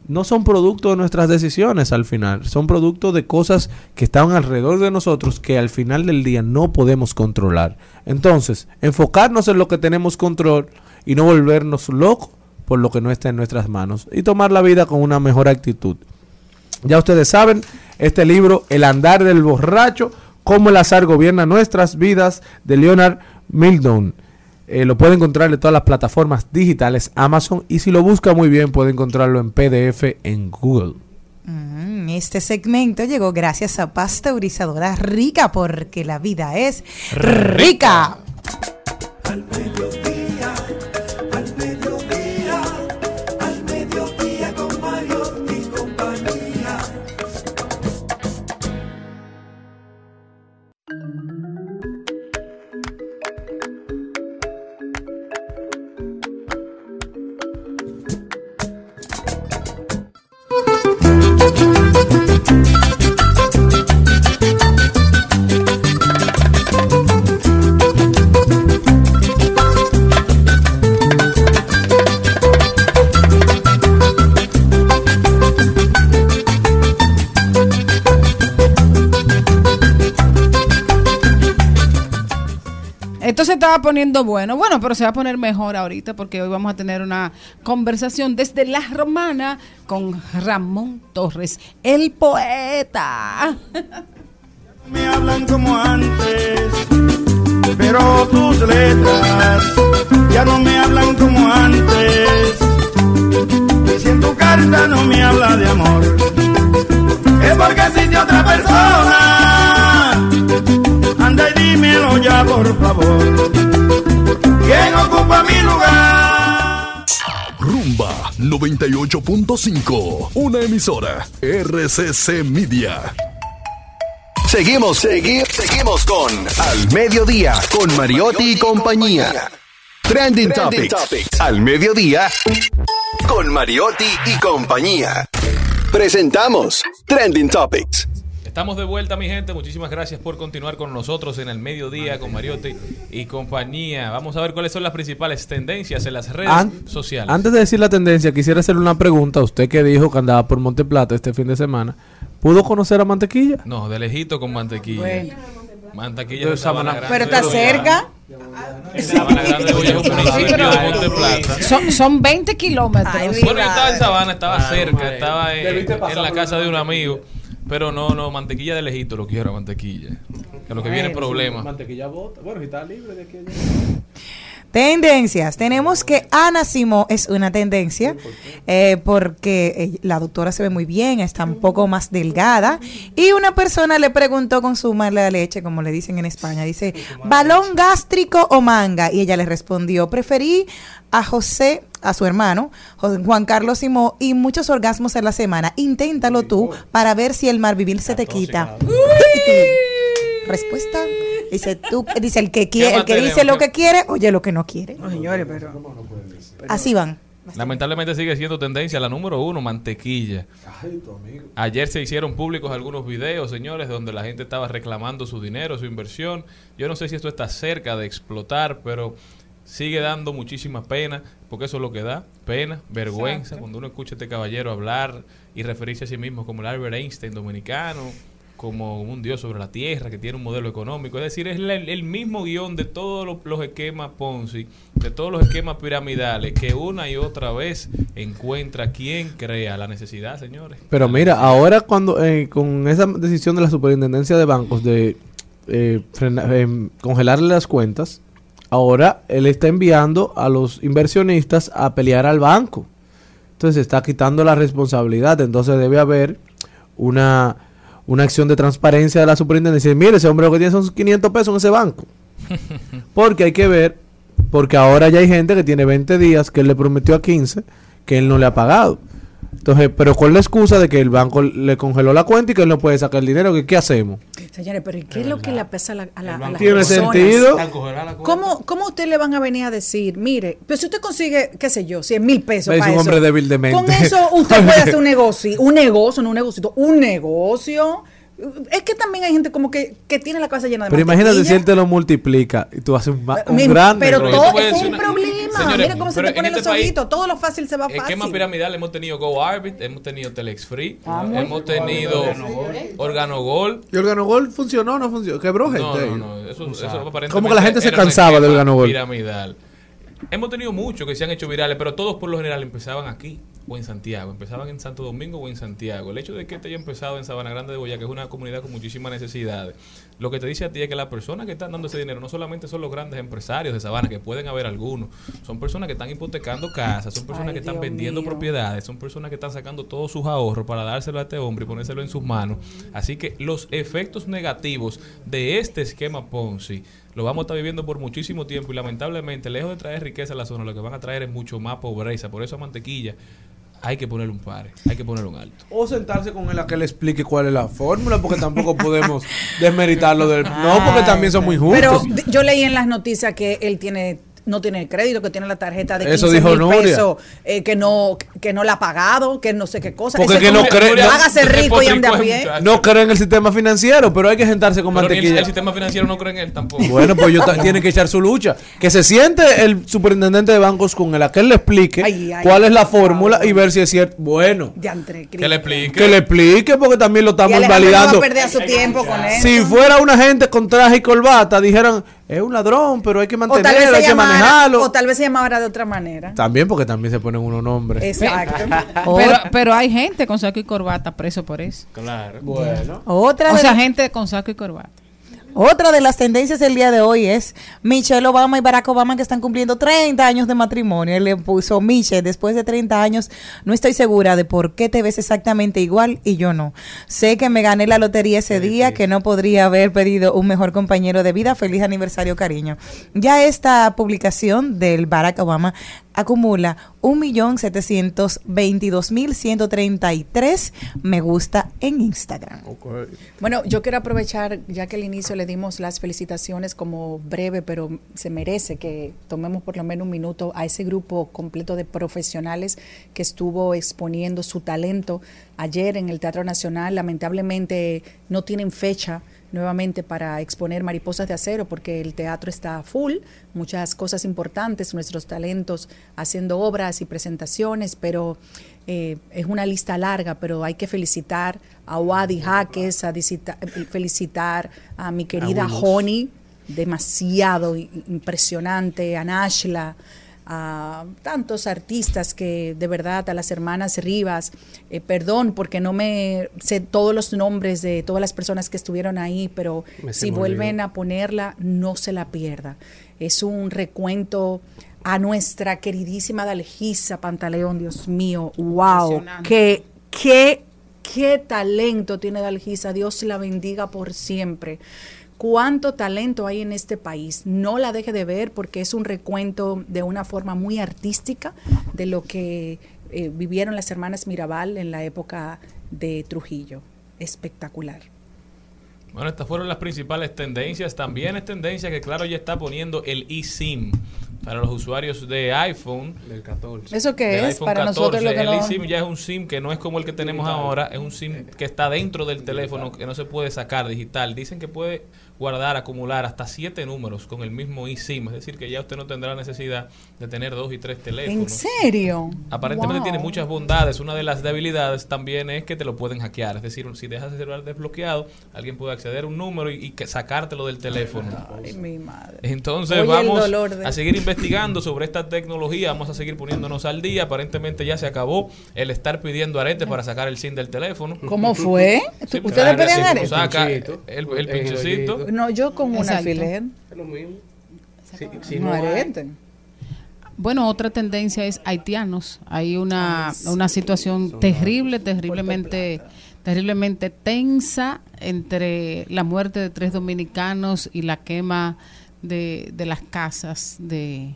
no son producto de nuestras decisiones al final, son producto de cosas que están alrededor de nosotros que al final del día no podemos controlar. Entonces, enfocarnos en lo que tenemos control y no volvernos locos por lo que no está en nuestras manos y tomar la vida con una mejor actitud. Ya ustedes saben, este libro, El andar del borracho, cómo el azar gobierna nuestras vidas, de Leonard Mildown. Eh, lo puede encontrar en todas las plataformas digitales Amazon y si lo busca muy bien puede encontrarlo en PDF en Google. Mm, Este segmento llegó gracias a Pasteurizadora Rica porque la vida es rica. Esto se estaba poniendo bueno, bueno, pero se va a poner mejor ahorita porque hoy vamos a tener una conversación desde La Romana con Ramón Torres, el poeta. me hablan como antes, pero tus letras ya no me hablan como antes. Si en tu carta no me habla de amor, es porque existe otra persona. Anda y dímelo ya, por favor. ¿Quién ocupa mi lugar? Rumba 98.5, una emisora RCC Media. Seguimos, segui- seguimos con Al Mediodía, con Mariotti y compañía. Trending, Topics. Al Mediodía, con Mariotti y compañía. Presentamos Trending Topics. Estamos de vuelta, mi gente. Muchísimas gracias por continuar con nosotros en el mediodía con Mariotti y compañía. Vamos a ver cuáles son las principales tendencias en las redes An- sociales. Antes de decir la tendencia, quisiera hacerle una pregunta a usted que dijo que andaba por Monte Plata este fin de semana. ¿Pudo conocer a Mantequilla? No, de lejito con mantequilla. Bueno. Mantequilla De Sabana. Grande. Pero está cerca. Sabana Grande hoy es un municipio de Monte Plata. Son, son 20 kilómetros. Ay, Bueno, yo estaba en Sabana, estaba cerca, madre. estaba en, la casa de un amigo. Pero no, no, mantequilla de lejito lo quiero, mantequilla. Que lo que viene es problema. Mantequilla bota. Bueno, si está libre de aquí allá. Tendencias. Tenemos que Ana Simó es una tendencia eh, porque eh, la doctora se ve muy bien, está un poco más delgada y una persona le preguntó con su mala leche, como le dicen en España, dice, ¿balón gástrico o manga? Y ella le respondió, preferí a José, a su hermano, Juan Carlos Simó, y muchos orgasmos en la semana. Inténtalo tú para ver si el mal vivir se te quita. Respuesta. Dice tú, dice el que quiere, el que dice lo que quiere, oye lo que no quiere. No, señores, pero. Así van. Lamentablemente sigue siendo tendencia la número uno, mantequilla. Ayer se hicieron públicos algunos videos, señores, donde la gente estaba reclamando su dinero, su inversión. Yo no sé si esto está cerca de explotar, pero sigue dando muchísima pena, porque eso es lo que da, pena, vergüenza, cuando uno escucha a este caballero hablar y referirse a sí mismo como el Albert Einstein dominicano, como un dios sobre la tierra que tiene un modelo económico. Es decir, es la- el mismo guion de todos los, los esquemas Ponzi, de todos los esquemas piramidales, que una y otra vez encuentra quien crea la necesidad, señores. Pero mira, ahora cuando eh, con esa decisión de la superintendencia de bancos de eh, frena- em, congelarle las cuentas, ahora él está enviando a los inversionistas a pelear al banco. Entonces está quitando la responsabilidad. Entonces debe haber una, una acción de transparencia de la superintendencia. Y Mire, ese hombre lo que tiene son 500 pesos en ese banco. Porque hay que ver, porque ahora ya hay gente que tiene 20 días que él le prometió a 15 que él no le ha pagado. Entonces, pero con la excusa de que el banco le congeló la cuenta y que él no puede sacar el dinero, ¿qué, qué hacemos? Señores, pero ¿y qué es lo que le pesa a, la, a, la, a las Tiene personas? sentido. ¿Cómo, ¿Cómo usted le van a venir a decir, mire, pero si usted consigue, qué sé yo, 100 mil pesos Es para un eso, hombre débil de mente. Con eso usted puede hacer un negocio, un negocio, no un negocio, un negocio. Es que también hay gente como que, que tiene la cabeza llena de Pero imagínate si él te lo multiplica y tú haces un, un Mi- grande. Pero negocio. todo es un una- problema. Señores, Mira cómo se te en ponen este los ojitos. Todo lo fácil se va El esquema fácil. piramidal hemos tenido GoArbit, hemos tenido Telex Free, Vamos. hemos tenido Organogol. ¿Y el Ganogol funcionó o no funcionó? Quebró gente. No, ahí. no, no. Eso, eso aparentemente Como que la gente se cansaba del esquema Ganogol. Piramidal. Hemos tenido muchos que se han hecho virales, pero todos por lo general empezaban aquí o en Santiago. Empezaban en Santo Domingo o en Santiago. El hecho de que te haya empezado en Sabana Grande de Boya, que es una comunidad con muchísimas necesidades, lo que te dice a ti es que las personas que están dando ese dinero no solamente son los grandes empresarios de Sabana, que pueden haber algunos, son personas que están hipotecando casas, son personas Ay, que están Dios vendiendo mío. propiedades, son personas que están sacando todos sus ahorros para dárselo a este hombre y ponérselo en sus manos. Así que los efectos negativos de este esquema Ponzi lo vamos a estar viviendo por muchísimo tiempo y lamentablemente, lejos de traer riqueza a la zona, lo que van a traer es mucho más pobreza. Por eso a mantequilla hay que ponerle un pare, hay que ponerle un alto. O sentarse con él a que le explique cuál es la fórmula, porque tampoco podemos desmeritarlo del... No, porque también son muy Pero justos. d- yo leí en las noticias que él tiene no tiene el crédito, que tiene la tarjeta de 15 Eso dijo mil Nuria. pesos, eh, que no que no la ha pagado, que no sé qué cosa. Porque Ese que no cree- no- Hágase rico y ande a pie. No creen en el sistema financiero, pero hay que sentarse con Pero el, el sistema financiero no cree en él tampoco. Bueno, pues ellos tienen que echar su lucha. Que se siente el superintendente de bancos con él, a que él le explique Ay, ay, cuál es la fórmula y ver si es cierto. Bueno, Diantre, Que le explique. que le explique porque también lo estamos Alejandro no va validando. a perder su tiempo con eso. Si fuera una gente con traje y corbata, dijeran, es un ladrón, pero hay que mantenerlo, hay que manejarlo. o tal vez se llamara de otra manera. También porque también se ponen unos nombres. Exacto. Pero, pero hay gente con saco y corbata preso por eso. Claro. Bueno. Otra O de, sea, gente con saco y corbata. Otra de las tendencias del día de hoy es Michelle Obama y Barack Obama que están cumpliendo 30 años de matrimonio. Él le puso Michelle, después de 30 años, no estoy segura de por qué te ves exactamente igual y yo no. Sé que me gané la lotería ese día, que no podría haber pedido un mejor compañero de vida. Feliz aniversario, cariño. Ya esta publicación del Barack Obama acumula 1.722.133 me gusta en Instagram. Bueno, yo quiero aprovechar, ya que al inicio le dimos las felicitaciones como breve, pero se merece que tomemos por lo menos un minuto a ese grupo completo de profesionales que estuvo exponiendo su talento ayer en el Teatro Nacional. Lamentablemente no tienen fecha nuevamente para exponer Mariposas de Acero porque el teatro está full, muchas cosas importantes, nuestros talentos haciendo obras y presentaciones, pero eh, es una lista larga, pero hay que felicitar a Wadi Jaques, a disita- felicitar a mi querida. Honey, demasiado impresionante, a Nashla, a tantos artistas que de verdad, a las hermanas Rivas, eh, perdón porque no me sé todos los nombres de todas las personas que estuvieron ahí, pero Me si vuelven a ponerla, no se la pierda. Es un recuento a nuestra queridísima Dalgisa Pantaleón, Dios mío, wow, qué, qué, qué talento tiene Dalgisa, Dios la bendiga por siempre. Cuánto talento hay en este país. No la deje de ver porque es un recuento de una forma muy artística de lo que eh, vivieron las hermanas Mirabal en la época de Trujillo. Espectacular. Bueno, estas fueron las principales tendencias. También es tendencia que, claro, ya está poniendo el eSIM para los usuarios de iPhone. Del 14. ¿Eso qué del es? iPhone Para nosotros lo que el no- eSIM ya es un SIM que no es como el que tenemos ahora, es un SIM que está dentro del teléfono, que no se puede sacar digital. Dicen que puede guardar, acumular hasta siete números con el mismo eSIM, es decir, que ya usted no tendrá necesidad de tener dos y tres ¿En teléfonos. serio? Aparentemente Wow. tiene muchas bondades. Una de las debilidades también es que te lo pueden hackear. Es decir, si dejas el celular desbloqueado, alguien puede acceder a un número y, y que sacártelo del teléfono. Ay, mi madre. Entonces Oye, vamos de- a seguir investigando sobre esta tecnología, vamos a seguir poniéndonos al día. Aparentemente ya se acabó el estar pidiendo arete para sacar el SIM del teléfono. ¿Cómo fue? Sí, ¿Ustedes pedían arete? saca Pinchito. el, el El pinchecito. No, yo con un alfiler. Es lo mismo. Si, si no no hay-. Bueno, otra tendencia es haitianos. Hay una, una situación terrible, terriblemente, terriblemente tensa entre la muerte de tres dominicanos y la quema de, de las casas de,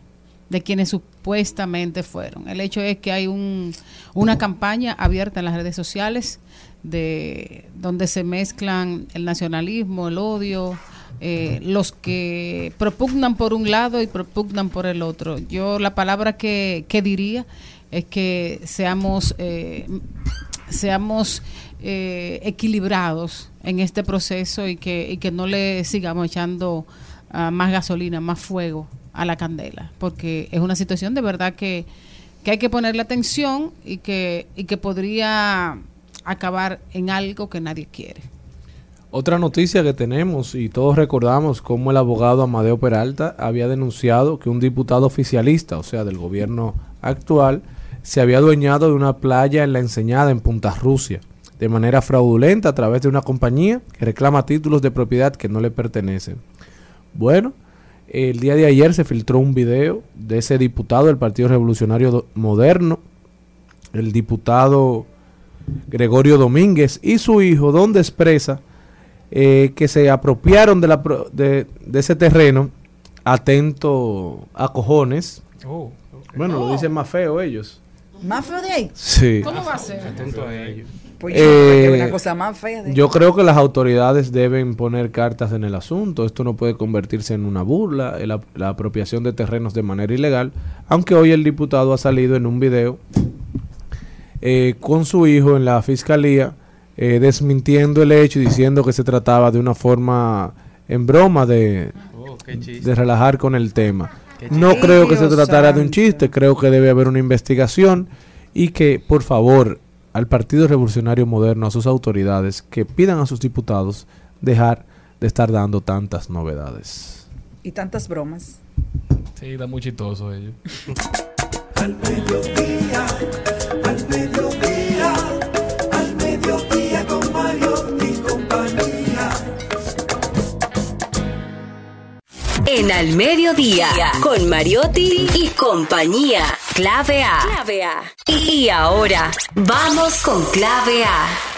de quienes supuestamente fueron. El hecho es que hay un, una campaña abierta en las redes sociales de donde se mezclan el nacionalismo, el odio, eh, los que propugnan por un lado y propugnan por el otro. Yo la palabra que, que diría es que seamos eh, seamos eh, equilibrados en este proceso y que, y que no le sigamos echando ah, más gasolina, más fuego a la candela, porque es una situación de verdad que, que hay que ponerle atención y que, y que podría acabar en algo que nadie quiere. Otra noticia que tenemos y todos recordamos cómo el abogado Amadeo Peralta había denunciado que un diputado oficialista, o sea, del gobierno actual, se había adueñado de una playa en la enseñada en Punta Rusia de manera fraudulenta a través de una compañía que reclama títulos de propiedad que no le pertenecen. Bueno, el día de ayer se filtró un video de ese diputado del Partido Revolucionario Moderno, el diputado Gregorio Domínguez y su hijo, donde expresa eh, que se apropiaron de, la, pro- de, de ese terreno, atento a cojones. Oh, Bueno, lo dicen más feo ellos. ¿Más feo de ahí? Sí. ¿Cómo va a ser? Atento a ello. Pues yo creo que Eh, una cosa más fea de Yo creo que las autoridades deben poner cartas en el asunto. Esto no puede convertirse en una burla, el ap- la apropiación de terrenos de manera ilegal. Aunque hoy el diputado ha salido en un video eh, con su hijo en la fiscalía eh, desmintiendo el hecho y diciendo que se trataba de una forma en broma de, Oh, de relajar con el tema. No creo que se tratara de un chiste, creo que debe haber una investigación y que, por favor, al Partido Revolucionario Moderno, a sus autoridades, que pidan a sus diputados dejar de estar dando tantas novedades. y tantas bromas. Sí, está muy chistoso ello. En Al Mediodía, con Mariotti y compañía. Clave A. Clave A. Y ahora, vamos con Clave A.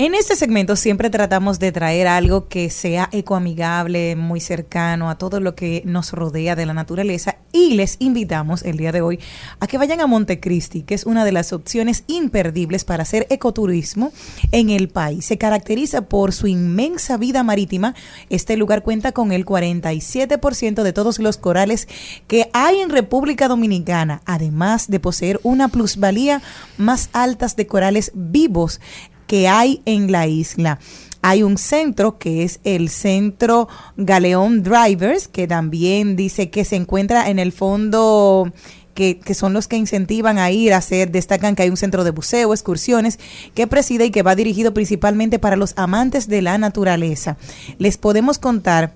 En este segmento siempre tratamos de traer algo que sea ecoamigable, muy cercano a todo lo que nos rodea de la naturaleza y les invitamos el día de hoy a que vayan a Montecristi, que es una de las opciones imperdibles para hacer ecoturismo en el país. Se caracteriza por su inmensa vida marítima. Este lugar cuenta con el 47% de todos los corales que hay en República Dominicana, además de poseer una plusvalía más altas de corales vivos que hay en la isla. Hay un centro que es el Centro Galeón Drivers, que también dice que se encuentra en el fondo que, que son los que incentivan a ir a hacer, destacan que hay un centro de buceo, excursiones, que preside y que va dirigido principalmente para los amantes de la naturaleza. Les podemos contar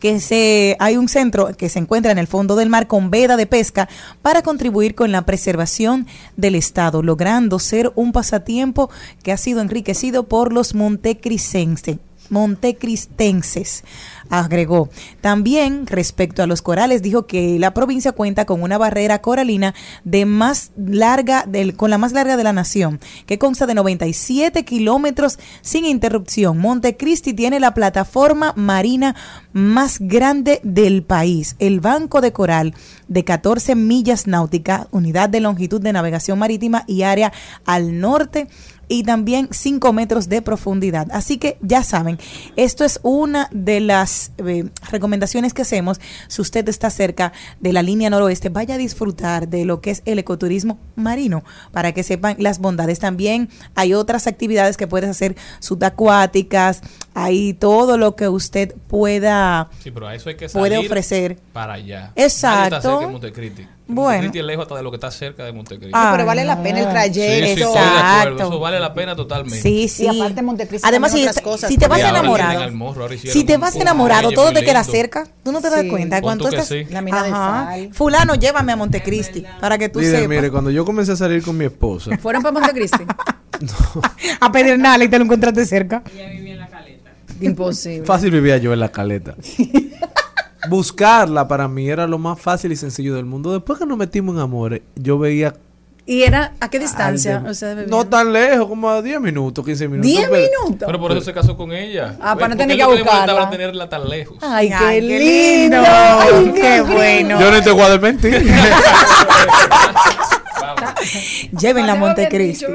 que se, hay un centro que se encuentra en el fondo del mar con veda de pesca para contribuir con la preservación del estado, logrando ser un pasatiempo que ha sido enriquecido por los montecricenses montecristenses, agregó. También, respecto a los corales, dijo que la provincia cuenta con una barrera coralina de más larga del, con la más larga de la nación, que consta de 97 kilómetros sin interrupción. Montecristi tiene la plataforma marina más grande del país, el Banco de Coral de 14 millas náuticas, unidad de longitud de navegación marítima y área al norte y también 5 metros de profundidad. Así que ya saben, esto es una de las eh, recomendaciones que hacemos. Si usted está cerca de la línea noroeste, vaya a disfrutar de lo que es el ecoturismo marino, para que sepan las bondades. También hay otras actividades que puedes hacer, subacuáticas, hay todo lo que usted pueda Sí, pero a eso hay que puede salir ofrecer. para allá. Exacto. Nadie está cerca de Montecristi. Bueno. Montecristi es lejos hasta de lo que está cerca de Montecristi. Ah, pero vale la pena el no. Sí, trayecto. sí. Exacto. Eso vale la pena totalmente. Sí, sí. Y aparte Montecristi Además, si, otras cosas, si te vas enamorado, morro, si te vas enamorado, todo te queda cerca. Tú no te das cuenta. Cuando tú estás, sí. La mina de sal. Fulano, llévame a Montecristi para que tú Mire, sepas. mire, cuando yo comencé a salir con mi esposa, ¿Fueron para Montecristi? A Pedernales y te lo encontraste cerca. Imposible. fácil vivía yo en la caleta. Buscarla para mí era lo más fácil y sencillo del mundo. Después que nos metimos en amores, yo veía ¿Y era a qué distancia? No tan lejos, como a 10 minutos, 15 minutos. ¿Diez pero- minutos? Pero por eso se casó con ella. Ah, para no Porque tener que buscarla. tenerla tan lejos. Ay, qué, Ay, qué lindo. lindo. Ay, Qué bueno. Yo no te voy a desmentir. Llévenla a Montecristi.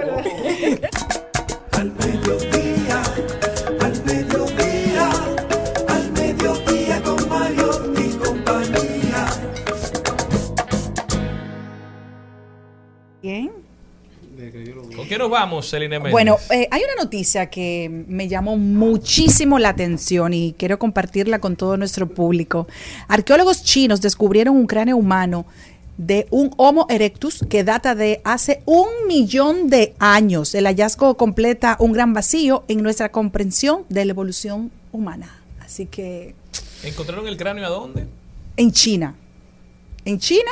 ¿Con qué nos vamos, Celine Méndez? Bueno, eh, hay una noticia que me llamó muchísimo la atención y quiero compartirla con todo nuestro público. Arqueólogos chinos descubrieron un cráneo humano de un Homo erectus que data de hace un millón de años. El hallazgo completa un gran vacío en nuestra comprensión de la evolución humana. Así que ¿Encontraron el cráneo a dónde? en China. En China,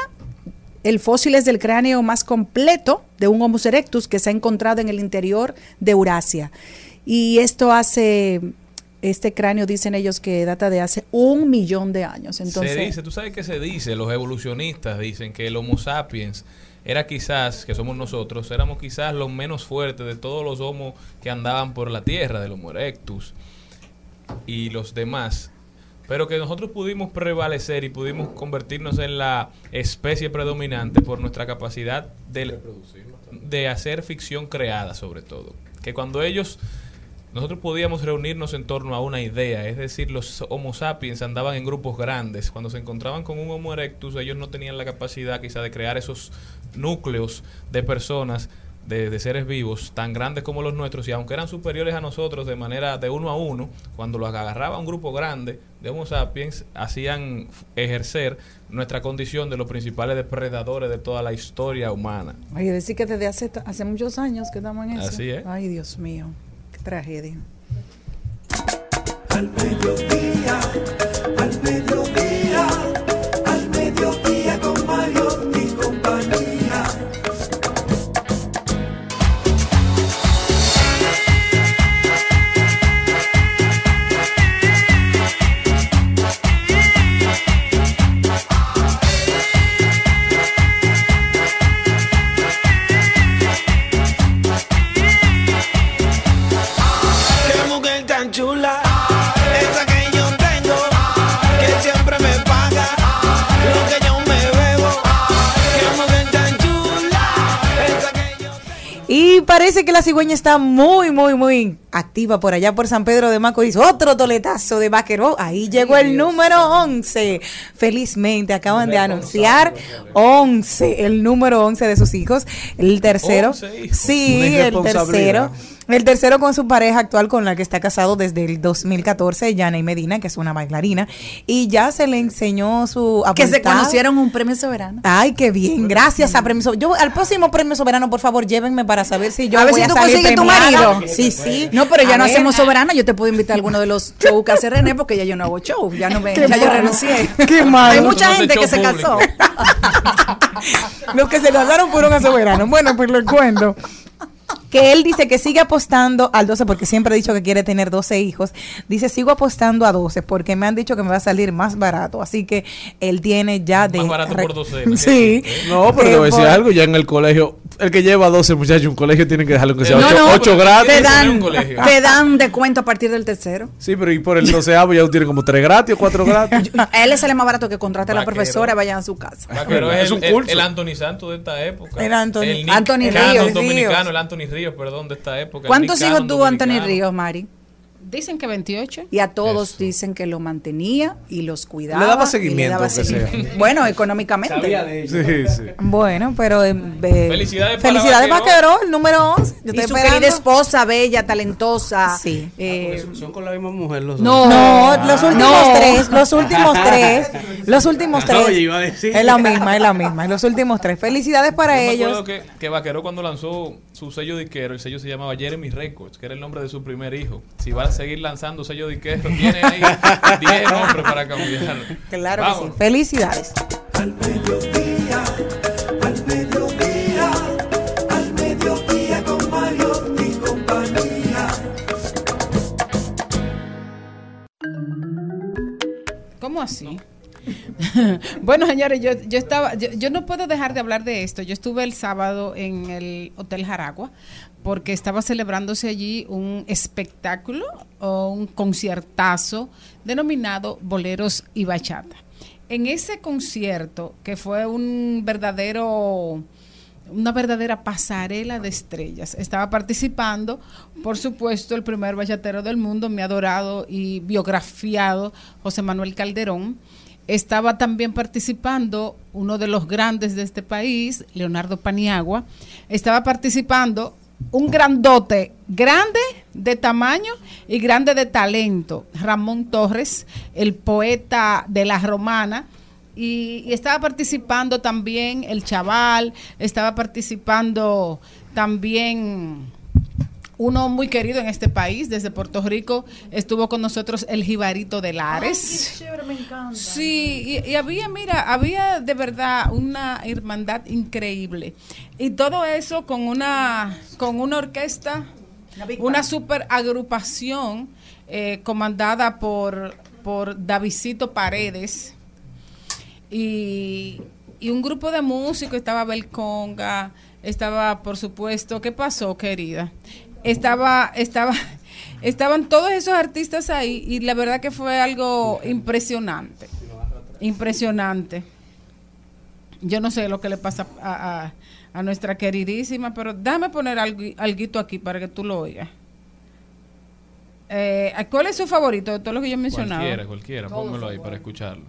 el fósil es del cráneo más completo de un Homo erectus que se ha encontrado en el interior de Eurasia. Y esto hace, este cráneo dicen ellos que data de hace un millón de años. Entonces, se dice, tú sabes qué se dice, los evolucionistas dicen que el Homo sapiens era quizás, que somos nosotros, éramos quizás los menos fuertes de todos los Homo que andaban por la Tierra, del Homo erectus y los demás, pero que nosotros pudimos prevalecer y pudimos convertirnos en la especie predominante por nuestra capacidad de, de hacer ficción creada sobre todo. Que cuando ellos nosotros podíamos reunirnos en torno a una idea, es decir, los Homo sapiens andaban en grupos grandes. Cuando se encontraban con un Homo erectus, ellos no tenían la capacidad quizá de crear esos núcleos de personas, de, de seres vivos, tan grandes como los nuestros, y aunque eran superiores a nosotros de manera de uno a uno, cuando los agarraba un grupo grande de Homo sapiens, hacían ejercer nuestra condición de los principales depredadores de toda la historia humana. Oye, decir que desde hace, hace muchos años que estamos en eso. Así es. Ay, Dios mío, qué tragedia. Al mediodía, Y parece que la cigüeña está muy, muy, muy activa por allá por San Pedro de Macorís. Otro toletazo de vaquero. Ahí llegó el número 11. Felizmente acaban de anunciar 11, el número 11 de sus hijos. El tercero. 11 hijos. Sí, el tercero. El tercero con su pareja actual con la que está casado desde el 2014, Yaney Medina, que es una bailarina. Y ya se le enseñó su Que se conocieron un premio soberano. Ay, qué bien. Gracias a Premio Soberano. Yo, al próximo Premio Soberano, por favor, llévenme para saber si yo a ver voy si a tú salir consigues tu premiada. marido. Sí, sí. No, pero ya A no ver. hacemos soberana. Yo te puedo invitar a alguno de los shows que hace René porque ya yo no hago show. Ya no me, Qué ya yo renuncié. Qué malo. Hay mucha gente que se casó. Los que se casaron fueron a Soberano. Bueno, pues lo cuento. Que él dice que sigue apostando al 12 porque siempre ha dicho que quiere tener 12 hijos. Dice, sigo apostando a 12 porque me han dicho que me va a salir más barato. Así que él tiene ya de... Más barato por docena, Sí. No, pero te voy a decir algo, ya en el colegio, el que lleva 12 muchachos, un colegio tiene que dejarlo que sea No, 8, no, porque gratis. te no dan, te dan descuento a partir del tercero. Sí, pero y por el 12 ya tú tienes como 3 gratis o 4 gratis. A él le sale más barato que contrate a la profesora y vayan a su casa. Vaquero Es es, un el, el, curso. el Anthony Santos de esta época. El Anthony- El Anthony Ríos. dominicano, el Anthony Ríos, perdón, de esta época. el ¿Cuántos hijos tuvo Anthony. Ríos, Mari? Dicen que 28. Y a todos Eso. dicen que lo mantenía y los cuidaba. Le daba seguimiento, daba sea. Bueno, económicamente. Sí, sí. Bueno, pero... eh, eh, Felicidades para Felicidades, Vaquero. Vaquero, el número 11. Yo Y su esperando. querida esposa, bella, talentosa. Sí. eh, Son con la misma mujer los No. dos. No, los últimos No. tres, los últimos tres, los últimos tres. Oye, iba a decir. Es la misma, es la misma, es los últimos tres. Felicidades para Yo me ellos. acuerdo que, que Vaquero cuando lanzó su sello disquero, el sello se llamaba Jeremy Records, que era el nombre de su primer hijo. Si va a seguir lanzando sello disquero, tiene ahí 10 nombres para cambiar. Claro que sí. Felicidades. Al mediodía, al mediodía, al mediodía con Mario y compañía. ¿Cómo así? bueno, señores, yo, yo estaba, yo, no puedo dejar de hablar de esto. Yo estuve el sábado en el Hotel Jaragua porque estaba celebrándose allí un espectáculo o un conciertazo denominado Boleros y Bachata. En ese concierto, que fue un verdadero una verdadera pasarela de estrellas. Estaba participando, por supuesto, el primer bachatero del mundo, mi adorado y biografiado José Manuel Calderón. Estaba también participando uno de los grandes de este país, Leonardo Paniagua. Estaba participando un grandote, grande de tamaño y grande de talento, Ramón Torres, el poeta de la romana. Y, y estaba participando también el chaval, estaba participando también uno muy querido en este país, desde Puerto Rico, estuvo con nosotros el Jibarito de Lares. chévere, me encanta. Sí, y, y había, mira, había de verdad una hermandad increíble. Y todo eso con una, con una orquesta, una super agrupación eh, comandada por, por Davidito Paredes. Y, y un grupo de músicos, estaba Belconga, estaba, por supuesto, ¿qué pasó, querida? Estaba, estaba, estaban todos esos artistas ahí y la verdad que fue algo impresionante. Impresionante. Yo no sé lo que le pasa a, a- a nuestra queridísima, pero déjame poner algo, alguito aquí para que tú lo oigas. Eh, ¿Cuál es su favorito de todo lo que yo he mencionado? Cualquiera, cualquiera, Todos pónmelo ahí para escucharlo.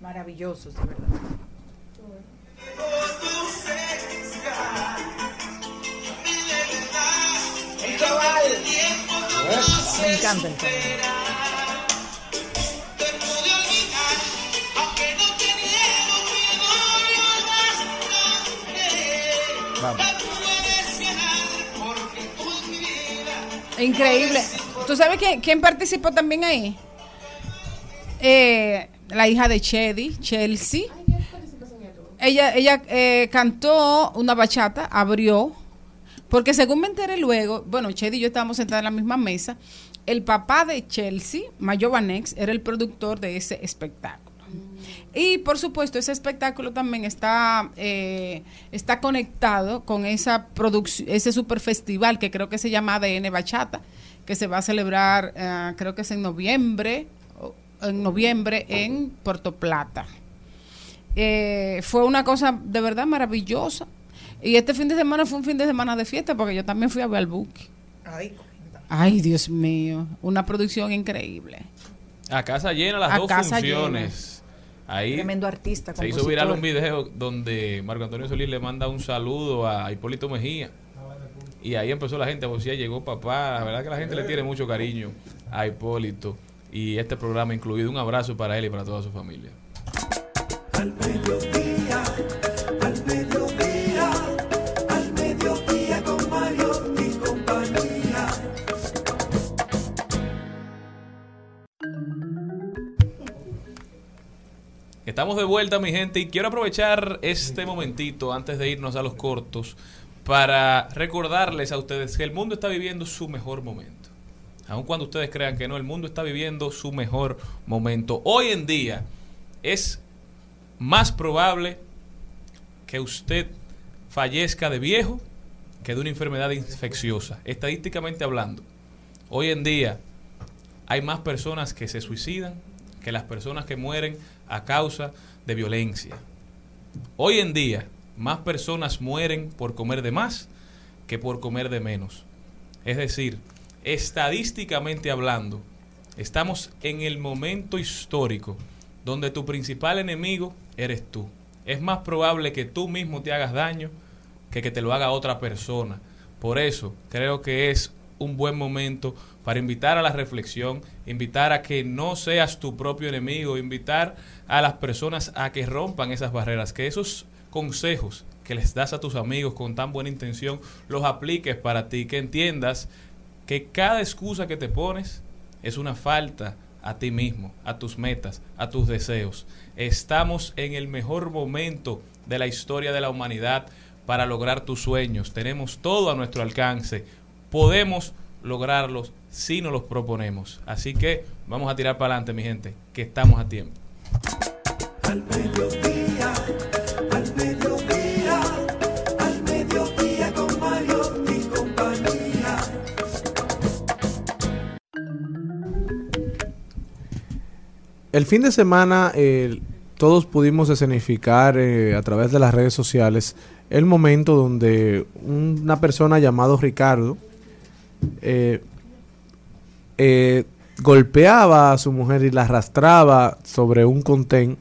Maravillosos, de verdad. Me encanta. Increíble. ¿Tú sabes quién, quién participó también ahí? Eh, la hija de Chedi, Chelsea. Ella, ella eh, cantó una bachata, abrió, porque según me enteré luego, bueno, Chedi y yo estábamos sentados en la misma mesa, el papá de Chelsea, Mayo Vanex, era el productor de ese espectáculo. Y por supuesto, ese espectáculo también está, eh, está conectado con esa producción, ese super festival que creo que se llama ADN Bachata, que se va a celebrar, eh, creo que es en noviembre, en noviembre en Puerto Plata. Eh, fue una cosa de verdad maravillosa. Y este fin de semana fue un fin de semana de fiesta porque yo también fui a ver al buque. Ay, Ay, Dios mío, una producción increíble. A casa llena las A dos casa funciones. Ahí tremendo artista, se hizo viral un video donde Marco Antonio Solís le manda un saludo a Hipólito Mejía. Y ahí empezó la gente a vocear, llegó papá. La verdad que la gente le tiene mucho cariño a Hipólito. Y este programa incluido. Un abrazo para él y para toda su familia. Al Estamos de vuelta, mi gente, y quiero aprovechar este momentito antes de irnos a los cortos para recordarles a ustedes que el mundo está viviendo su mejor momento. Aun cuando ustedes crean que no, el mundo está viviendo su mejor momento. Hoy en día es más probable que usted fallezca de viejo que de una enfermedad infecciosa, estadísticamente hablando. Hoy en día hay más personas que se suicidan que las personas que mueren a causa de violencia. Hoy en día, más personas mueren por comer de más que por comer de menos. Es decir, estadísticamente hablando, estamos en el momento histórico donde tu principal enemigo eres tú. Es más probable que tú mismo te hagas daño que que te lo haga otra persona. Por eso creo que es un buen momento para invitar a la reflexión, invitar a que no seas tu propio enemigo, invitar a las personas a que rompan esas barreras, que esos consejos que les das a tus amigos con tan buena intención los apliques para ti, que entiendas que cada excusa que te pones es una falta a ti mismo, a tus metas, a tus deseos. Estamos en el mejor momento de la historia de la humanidad para lograr tus sueños. Tenemos todo a nuestro alcance. Podemos lograrlos si nos los proponemos. Así que vamos a tirar para adelante, mi gente, que estamos a tiempo. al mediodía, al mediodía, al mediodía con Mariotti y compañía. El fin de semana eh, todos pudimos escenificar eh, a través de las redes sociales el momento donde una persona llamado Ricardo eh, eh, golpeaba a su mujer y la arrastraba sobre un contén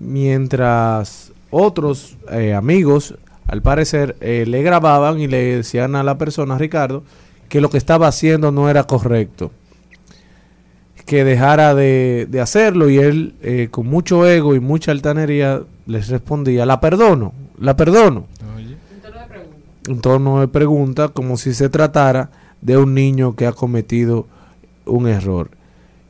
mientras otros eh, amigos al parecer eh, le grababan y le decían a la persona Ricardo que lo que estaba haciendo no era correcto que dejara de, de hacerlo y él eh, con mucho ego y mucha altanería les respondía, la perdono, la perdono. Un tono de pregunta como si se tratara de un niño que ha cometido un error.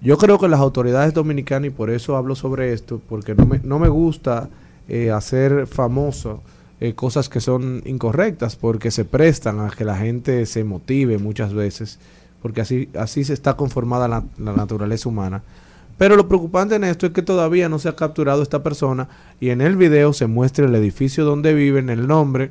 Yo creo que las autoridades dominicanas, y por eso hablo sobre esto, porque no me, no me gusta eh, hacer famoso eh, cosas que son incorrectas, porque se prestan a que la gente se motive muchas veces, porque así, así se está conformada la, la naturaleza humana. Pero lo preocupante en esto es que todavía no se ha capturado esta persona y en el video se muestra el edificio donde viven, el nombre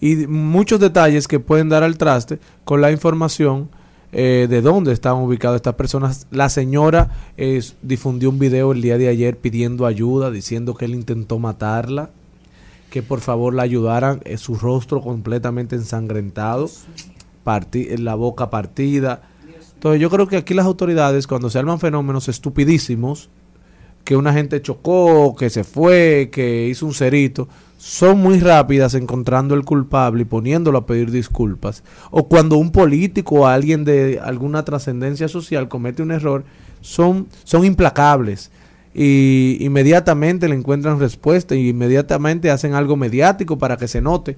y muchos detalles que pueden dar al traste con la información eh, de dónde estaban ubicadas estas personas. La señora eh, difundió un video el día de ayer pidiendo ayuda, diciendo que él intentó matarla, que por favor la ayudaran, eh, su rostro completamente ensangrentado, parti- la boca partida. Entonces yo creo que aquí las autoridades, cuando se arman fenómenos estupidísimos, que una gente chocó, que se fue, que hizo un cerito, son muy rápidas encontrando el culpable y poniéndolo a pedir disculpas. O cuando un político o alguien de alguna trascendencia social comete un error, son, son implacables. Y inmediatamente le encuentran respuesta y inmediatamente hacen algo mediático para que se note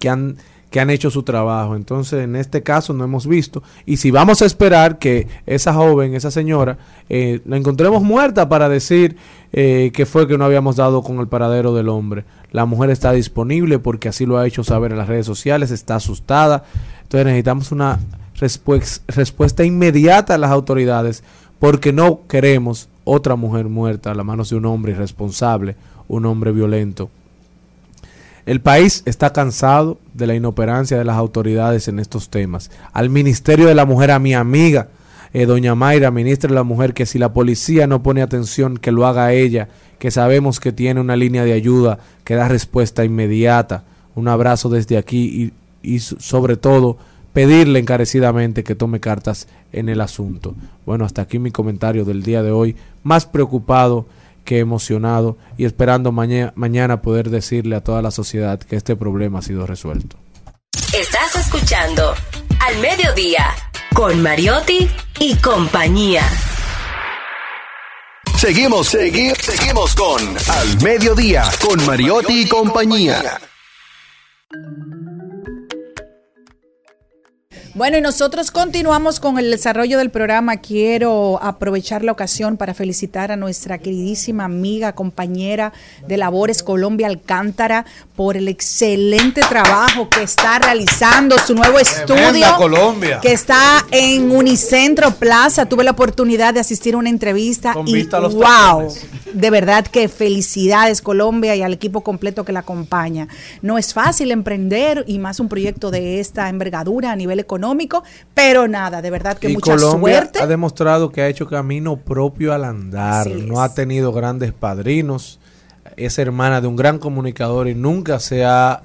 que han, que han hecho su trabajo. Entonces, en este caso no hemos visto. Y si vamos a esperar que esa joven, esa señora, eh, la encontremos muerta para decir eh, que fue que no habíamos dado con el paradero del hombre. La mujer está disponible porque así lo ha hecho saber en las redes sociales, está asustada. Entonces necesitamos una respues- respuesta inmediata a las autoridades porque no queremos otra mujer muerta a las manos de un hombre irresponsable, un hombre violento. El país está cansado de la inoperancia de las autoridades en estos temas. Al Ministerio de la Mujer, a mi amiga, eh, doña Mayra, ministra de la Mujer, que si la policía no pone atención, que lo haga ella, que sabemos que tiene una línea de ayuda que da respuesta inmediata. Un abrazo desde aquí y, y so- sobre todo pedirle encarecidamente que tome cartas en el asunto. Bueno, hasta aquí mi comentario del día de hoy, más preocupado que emocionado y esperando maña- mañana poder decirle a toda la sociedad que este problema ha sido resuelto. Estás escuchando Al Mediodía con Mariotti y compañía. Seguimos, segui- seguimos con Al Mediodía, con Mariotti y compañía. Bueno, y nosotros continuamos con el desarrollo del programa. Quiero aprovechar la ocasión para felicitar a nuestra queridísima amiga, compañera de Labores Colombia Alcántara por el excelente trabajo que está realizando su nuevo estudio. Colombia. Que está en Unicentro Plaza. Tuve la oportunidad de asistir a una entrevista Con y vista a los wow, tacones. de verdad que felicidades Colombia y al equipo completo que la acompaña. No es fácil emprender y más un proyecto de esta envergadura a nivel económico, pero nada, de verdad que y mucha Colombia suerte. ha demostrado que ha hecho camino propio al andar. Así No ha tenido grandes padrinos. Es hermana de un gran comunicador y nunca se ha,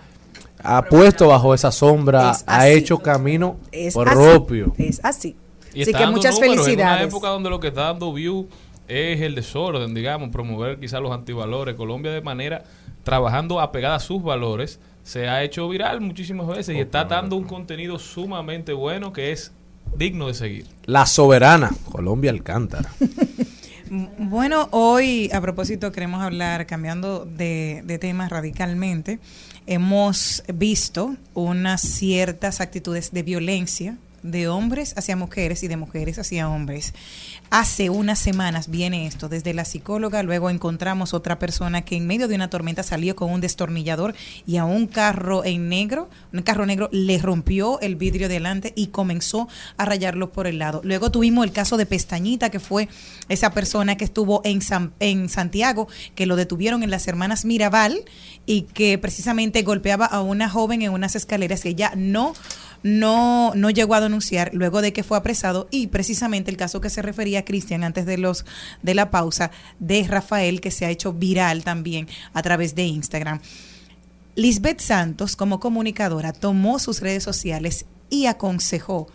ha puesto bajo esa sombra. Es Ha hecho camino Es así, propio. es así. Y Así que muchas números En una felicidades. época donde lo que está dando view es el desorden, digamos, promover quizás los antivalores. Colombia de manera, trabajando apegada a sus valores, se ha hecho viral muchísimas veces y está dando un contenido sumamente bueno que es digno de seguir. La soberana, Colombia Alcántara. Bueno, hoy a propósito queremos hablar, cambiando de, de tema radicalmente, hemos visto unas ciertas actitudes de violencia de hombres hacia mujeres y de mujeres hacia hombres. Hace unas semanas viene esto, desde la psicóloga, luego encontramos otra persona que en medio de una tormenta salió con un destornillador y a un carro en negro, un carro negro le rompió el vidrio delante y comenzó a rayarlo por el lado. Luego tuvimos el caso de Pestañita, que fue esa persona que estuvo en, San- en Santiago, que lo detuvieron en las hermanas Mirabal y que precisamente golpeaba a una joven en unas escaleras que ella no no, no llegó a denunciar luego de que fue apresado y precisamente el caso que se refería a Cristian antes de los de la pausa de Rafael que se ha hecho viral también a través de Instagram. Lisbeth Santos, como comunicadora, tomó sus redes sociales y aconsejó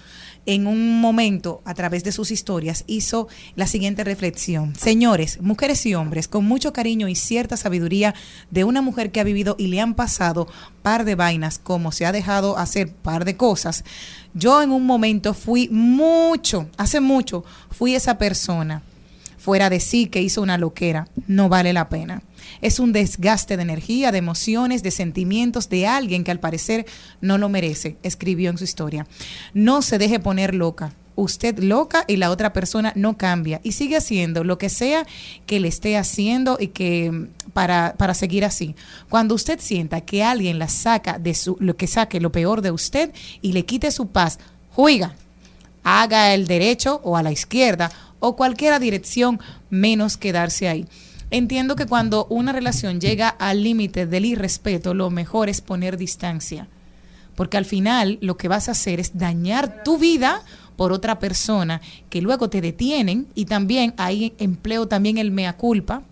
en un momento, a través de sus historias, hizo la siguiente reflexión. Señores, mujeres y hombres, con mucho cariño y cierta sabiduría de una mujer que ha vivido y le han pasado par de vainas, como se ha dejado hacer par de cosas, yo en un momento fui mucho, hace mucho, fui esa persona fuera de sí que hizo una loquera, no vale la pena. Es un desgaste de energía, de emociones, de sentimientos de alguien que al parecer no lo merece, escribió en su historia. No se deje poner loca. Usted loca y la otra persona no cambia y sigue haciendo lo que sea que le esté haciendo y que mm, para, para seguir así. Cuando usted sienta que alguien la saca de su, lo que saque lo peor de usted y le quite su paz, juiga, haga el derecho o a la izquierda o cualquier dirección menos quedarse ahí. Entiendo que cuando una relación llega al límite del irrespeto, lo mejor es poner distancia. Porque al final lo que vas a hacer es dañar tu vida por otra persona que luego te detienen y también ahí empleo también el mea culpa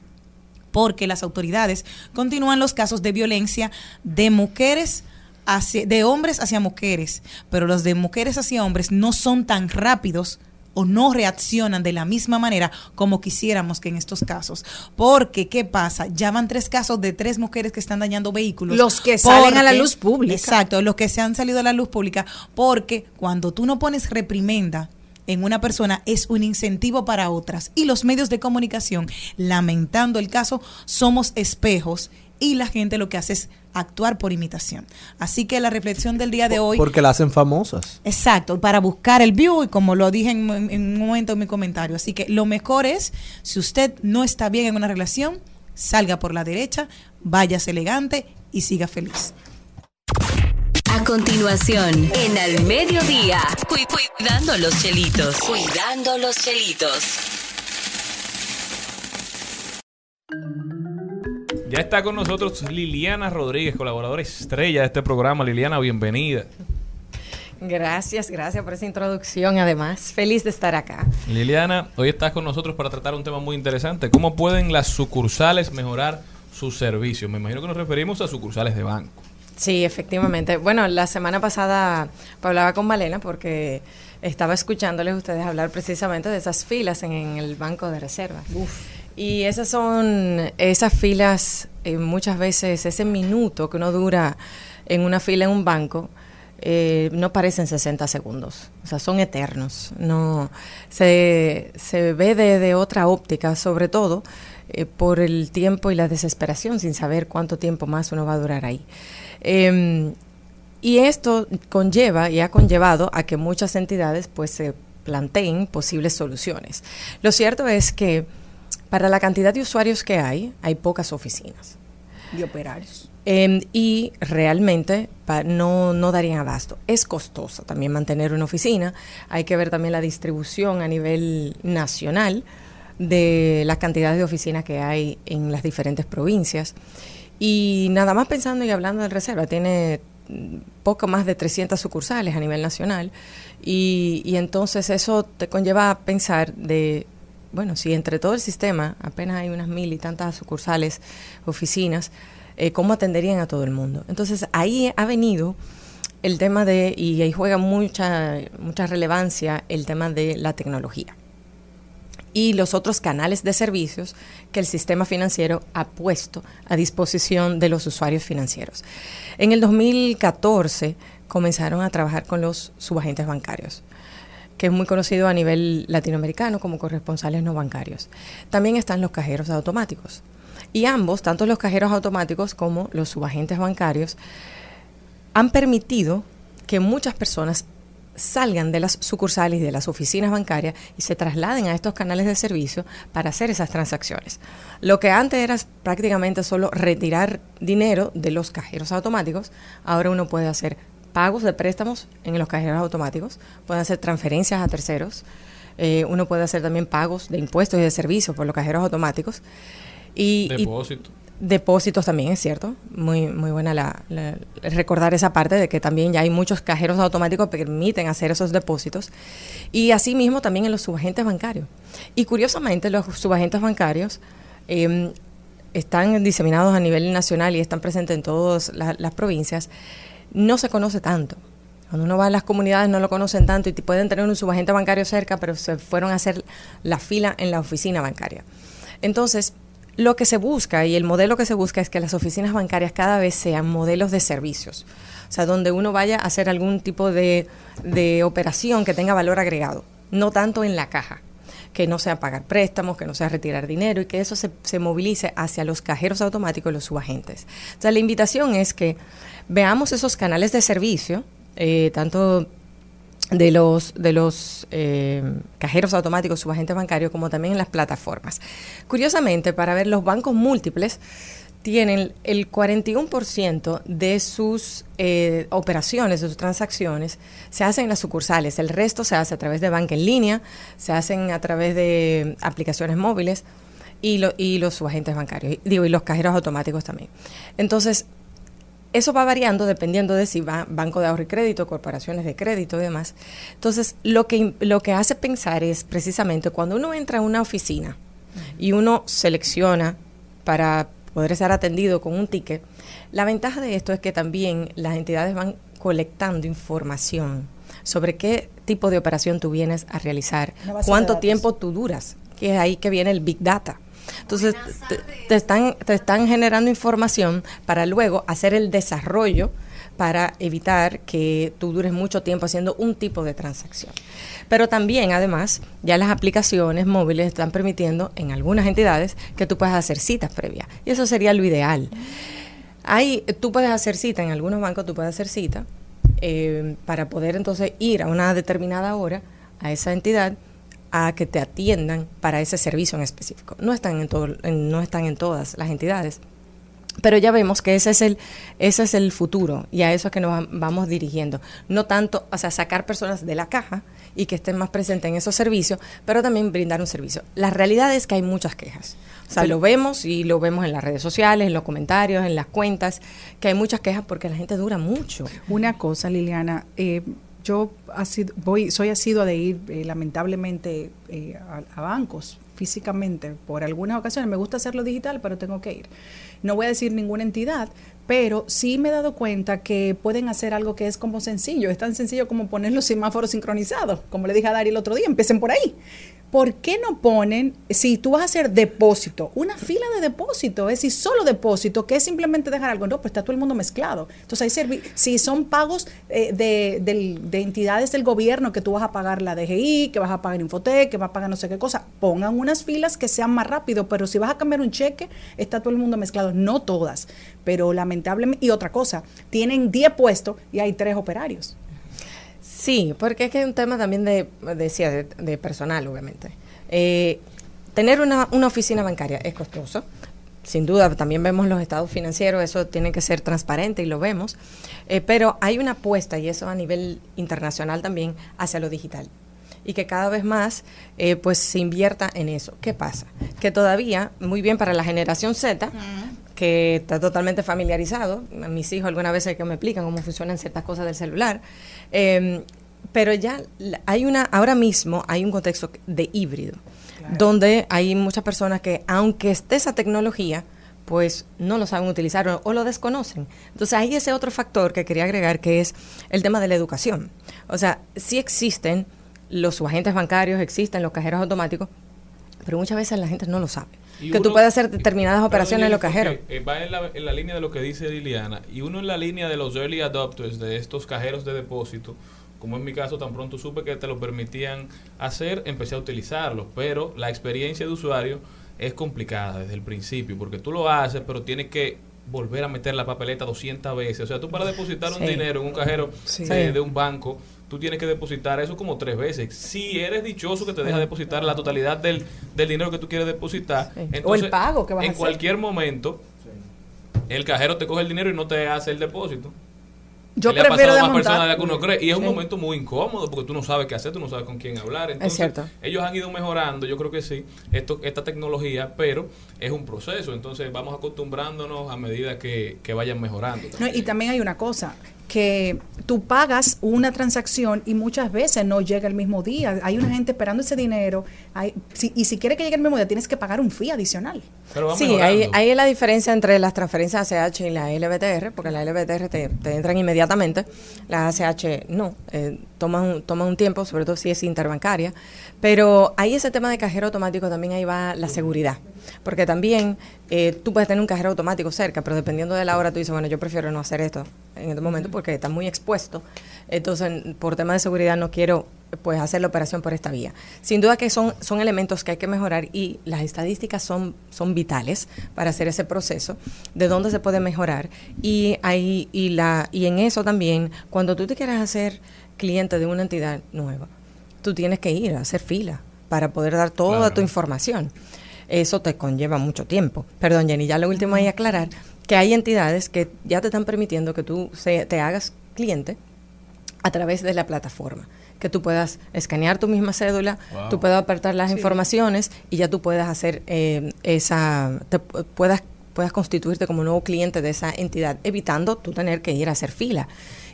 porque las autoridades continúan los casos de violencia de mujeres hacia, de hombres hacia mujeres, pero los de mujeres hacia hombres no son tan rápidos o no reaccionan de la misma manera como quisiéramos que en estos casos. Porque, ¿qué pasa? Ya van tres casos de tres mujeres que están dañando vehículos. Los que salen a la luz pública. Exacto, los que se han salido a la luz pública. Porque cuando tú no pones reprimenda en una persona es un incentivo para otras. Y los medios de comunicación, lamentando el caso, somos espejos y la gente lo que hace es actuar por imitación. Así que la reflexión del día de hoy... Porque la hacen famosas. Exacto, para buscar el view y como lo dije en, un momento en mi comentario. Así que lo mejor es, si usted no está bien en una relación, salga por la derecha, váyase elegante y siga feliz. A continuación, en Al Mediodía, cu- cuidando los chelitos. Cuidando los chelitos. Ya está con nosotros Liliana Rodríguez, colaboradora estrella de este programa. Liliana, bienvenida. Gracias, gracias por esa introducción. Además, feliz de estar acá. Liliana, hoy estás con nosotros para tratar un tema muy interesante. ¿Cómo pueden las sucursales mejorar sus servicios? Me imagino que nos referimos a sucursales de banco. Sí, efectivamente. Bueno, la semana pasada hablaba con Malena porque estaba escuchándoles ustedes hablar precisamente de esas filas en, en el banco de reserva. Y esas son esas filas, eh, muchas veces ese minuto que uno dura en una fila en un banco, eh, no parecen 60 segundos, o sea, son eternos. No se, se ve de, de otra óptica, sobre todo eh, por el tiempo y la desesperación, sin saber cuánto tiempo más uno va a durar ahí. Eh, y esto conlleva y ha conllevado a que muchas entidades pues se planteen posibles soluciones. Lo cierto es que para la cantidad de usuarios que hay, hay pocas oficinas. Y operarios. Eh, y realmente pa- no, no darían abasto. Es costoso también mantener una oficina. Hay que ver también la distribución a nivel nacional de las cantidades de oficinas que hay en las diferentes provincias. Y nada más pensando y hablando del Reserva, tiene mm, poco más de 300 sucursales a nivel nacional. Y, y entonces eso te conlleva a pensar de, bueno, si entre todo el sistema apenas hay unas mil y tantas sucursales, oficinas, eh, ¿cómo atenderían a todo el mundo? Entonces ahí ha venido el tema de, y ahí juega mucha, mucha relevancia el tema de la tecnología y los otros canales de servicios que el sistema financiero ha puesto a disposición de los usuarios financieros. En el 2014 comenzaron a trabajar con los subagentes bancarios que es muy conocido a nivel latinoamericano como corresponsales no bancarios. También están los cajeros automáticos. Y ambos, tanto los cajeros automáticos como los subagentes bancarios, han permitido que muchas personas salgan de las sucursales y de las oficinas bancarias y se trasladen a estos canales de servicio para hacer esas transacciones. Lo que antes era prácticamente solo retirar dinero de los cajeros automáticos, ahora uno puede hacer pagos de préstamos en los cajeros automáticos, puede hacer transferencias a terceros, eh, uno puede hacer también pagos de impuestos y de servicios por los cajeros automáticos. Y, y- Depósito. Depósitos también, es cierto. Muy, muy buena la, la- recordar esa parte de que también ya hay muchos cajeros automáticos que permiten hacer esos depósitos. Y asimismo también en los subagentes bancarios. Y curiosamente los subagentes bancarios eh, están diseminados a nivel nacional y están presentes en todas la- las provincias. No se conoce tanto. Cuando uno va a las comunidades no lo conocen tanto y pueden tener un subagente bancario cerca, pero se fueron a hacer la fila en la oficina bancaria. Entonces, lo que se busca y el modelo que se busca es que las oficinas bancarias cada vez sean modelos de servicios. O sea, donde uno vaya a hacer algún tipo de, de operación que tenga valor agregado, no tanto en la caja que no sea pagar préstamos, que no sea retirar dinero y que eso se, se movilice hacia los cajeros automáticos y los subagentes. O sea, la invitación es que veamos esos canales de servicio, eh, tanto de los de los eh, cajeros automáticos subagentes bancarios como también en las plataformas. Curiosamente, para ver los bancos múltiples tienen el 41% de sus eh, operaciones, de sus transacciones, se hacen en las sucursales. El resto se hace a través de banca en línea, se hacen a través de aplicaciones móviles y, lo- y los subagentes bancarios, digo, y los cajeros automáticos también. Entonces, eso va variando dependiendo de si va banco de ahorro y crédito, corporaciones de crédito y demás. Entonces, lo que, lo que hace pensar es precisamente cuando uno entra a una oficina y uno selecciona para poder ser atendido con un ticket, la ventaja de esto es que también las entidades van colectando información sobre qué tipo de operación tú vienes a realizar, cuánto tiempo tú duras, que es ahí que viene el Big Data. Entonces, te, están, te están generando información para luego hacer el desarrollo para evitar que tú dures mucho tiempo haciendo un tipo de transacción. Pero también, además, ya las aplicaciones móviles están permitiendo en algunas entidades que tú puedas hacer citas previas. Y eso sería lo ideal. Hay, tú puedes hacer cita, en algunos bancos tú puedes hacer cita eh, para poder entonces ir a una determinada hora a esa entidad a que te atiendan para ese servicio en específico. No están en, todo, en- no están en todas las entidades, pero ya vemos que ese es el ese es el futuro y a eso es que nos va- vamos dirigiendo. No tanto, o sea, sacar personas de la caja y que estén más presentes en esos servicios, pero también brindar un servicio. La realidad es que hay muchas quejas. O sea, lo vemos y lo vemos en las redes sociales, en los comentarios, en las cuentas, que hay muchas quejas porque la gente dura mucho. Una cosa, Liliana, eh, yo voy, soy asidua de ir, eh, lamentablemente, eh, a, a bancos físicamente por algunas ocasiones. Me gusta hacerlo digital, pero tengo que ir. No voy a decir ninguna entidad, pero sí me he dado cuenta que pueden hacer algo que es como sencillo. Es tan sencillo como poner los semáforos sincronizados, como le dije a Dari el otro día, empiecen por ahí. ¿Por qué no ponen, si tú vas a hacer depósito, una fila de depósito, es decir, solo depósito, que es simplemente dejar algo? No, pues está todo el mundo mezclado. Entonces, hay si son pagos eh, de, del- de entidades del gobierno, que tú vas a pagar la DGI, que vas a pagar Infotec, que vas a pagar no sé qué cosa, pongan unas filas que sean más rápido, pero si vas a cambiar un cheque, está todo el mundo mezclado. No todas, pero lamentablemente, y otra cosa, tienen 10 puestos y hay 3 operarios. Sí, porque es que es un tema también de, decía, de, de personal, obviamente. Eh, tener una, una oficina bancaria es costoso. Sin duda, también vemos los estados financieros, eso tiene que ser transparente y lo vemos. Eh, pero hay una apuesta, y eso a nivel internacional también, hacia lo digital. Y que cada vez más eh, pues se invierta en eso. ¿Qué pasa? Que todavía, muy bien para la generación Z, que está totalmente familiarizado. A mis hijos alguna vez que me explican cómo funcionan ciertas cosas del celular. Eh, pero ya hay una, ahora mismo hay un contexto de híbrido, donde hay muchas personas que, aunque esté esa tecnología, pues no lo saben utilizar o, o lo desconocen. Entonces hay ese otro factor que quería agregar, que es el tema de la educación. O sea, sí existen los subagentes bancarios, existen los cajeros automáticos, pero muchas veces la gente no lo sabe. Y que tú uno- puedes hacer determinadas operaciones en los cajeros. eh, va en la, en la línea de lo que dice Liliana y uno en la línea de los early adopters de estos cajeros de depósito como en mi caso tan pronto supe que te lo permitían hacer empecé a utilizarlos pero la experiencia de usuario es complicada desde el principio porque tú lo haces pero tienes que volver a meter la papeleta 200 veces. O sea, tú para depositar un dinero en un cajero Sí. de, de un banco, tú tienes que depositar eso como tres veces. Si eres dichoso que te deja depositar la totalidad del, del dinero que tú quieres depositar, entonces, O el pago que vas a en hacer. cualquier momento, el cajero te coge el dinero y no te hace el depósito. Yo Que le ha prefiero pasado a más personas de las que uno cree. Y es un Sí. momento muy incómodo porque tú no sabes qué hacer, tú no sabes con quién hablar. Entonces, cierto. ellos han ido mejorando, yo creo que sí, esto, esta tecnología, pero es un proceso. Entonces vamos acostumbrándonos a medida que, que vayan mejorando. No, y también hay una cosa, que tú pagas una transacción y muchas veces no llega el mismo día. Hay una gente esperando ese dinero. Hay- si- y si quiere que llegue el mismo día tienes que pagar un fee adicional. Pero Sí, ahí, ahí es la diferencia entre las transferencias ACH y la LBTR, porque la LBTR te, te entran inmediatamente, la ACH no, eh, toma, un, toma un tiempo, sobre todo si es interbancaria, pero ahí ese tema de cajero automático también ahí va la seguridad, porque también eh, tú puedes tener un cajero automático cerca, pero dependiendo de la hora tú dices, bueno, yo prefiero no hacer esto en este momento porque está muy expuesto, entonces por tema de seguridad no quiero pues hacer la operación por esta vía. Sin duda que son, son elementos que hay que mejorar y las estadísticas son, son vitales para hacer ese proceso, de dónde se puede mejorar. Y, ahí, y, la, y en eso también, cuando tú te quieras hacer cliente de una entidad nueva, tú tienes que ir a hacer fila para poder dar toda Claro. tu información. Eso te conlleva mucho tiempo. Perdón, Jenny, ya lo último ahí aclarar que hay entidades que ya te están permitiendo que tú se- te hagas cliente a través de la plataforma. Que tú puedas escanear tu misma cédula, Wow. tú puedas apertar las Sí. informaciones y ya tú puedas hacer eh, esa, te pu- puedas, puedas constituirte como nuevo cliente de esa entidad, evitando tú tener que ir a hacer fila.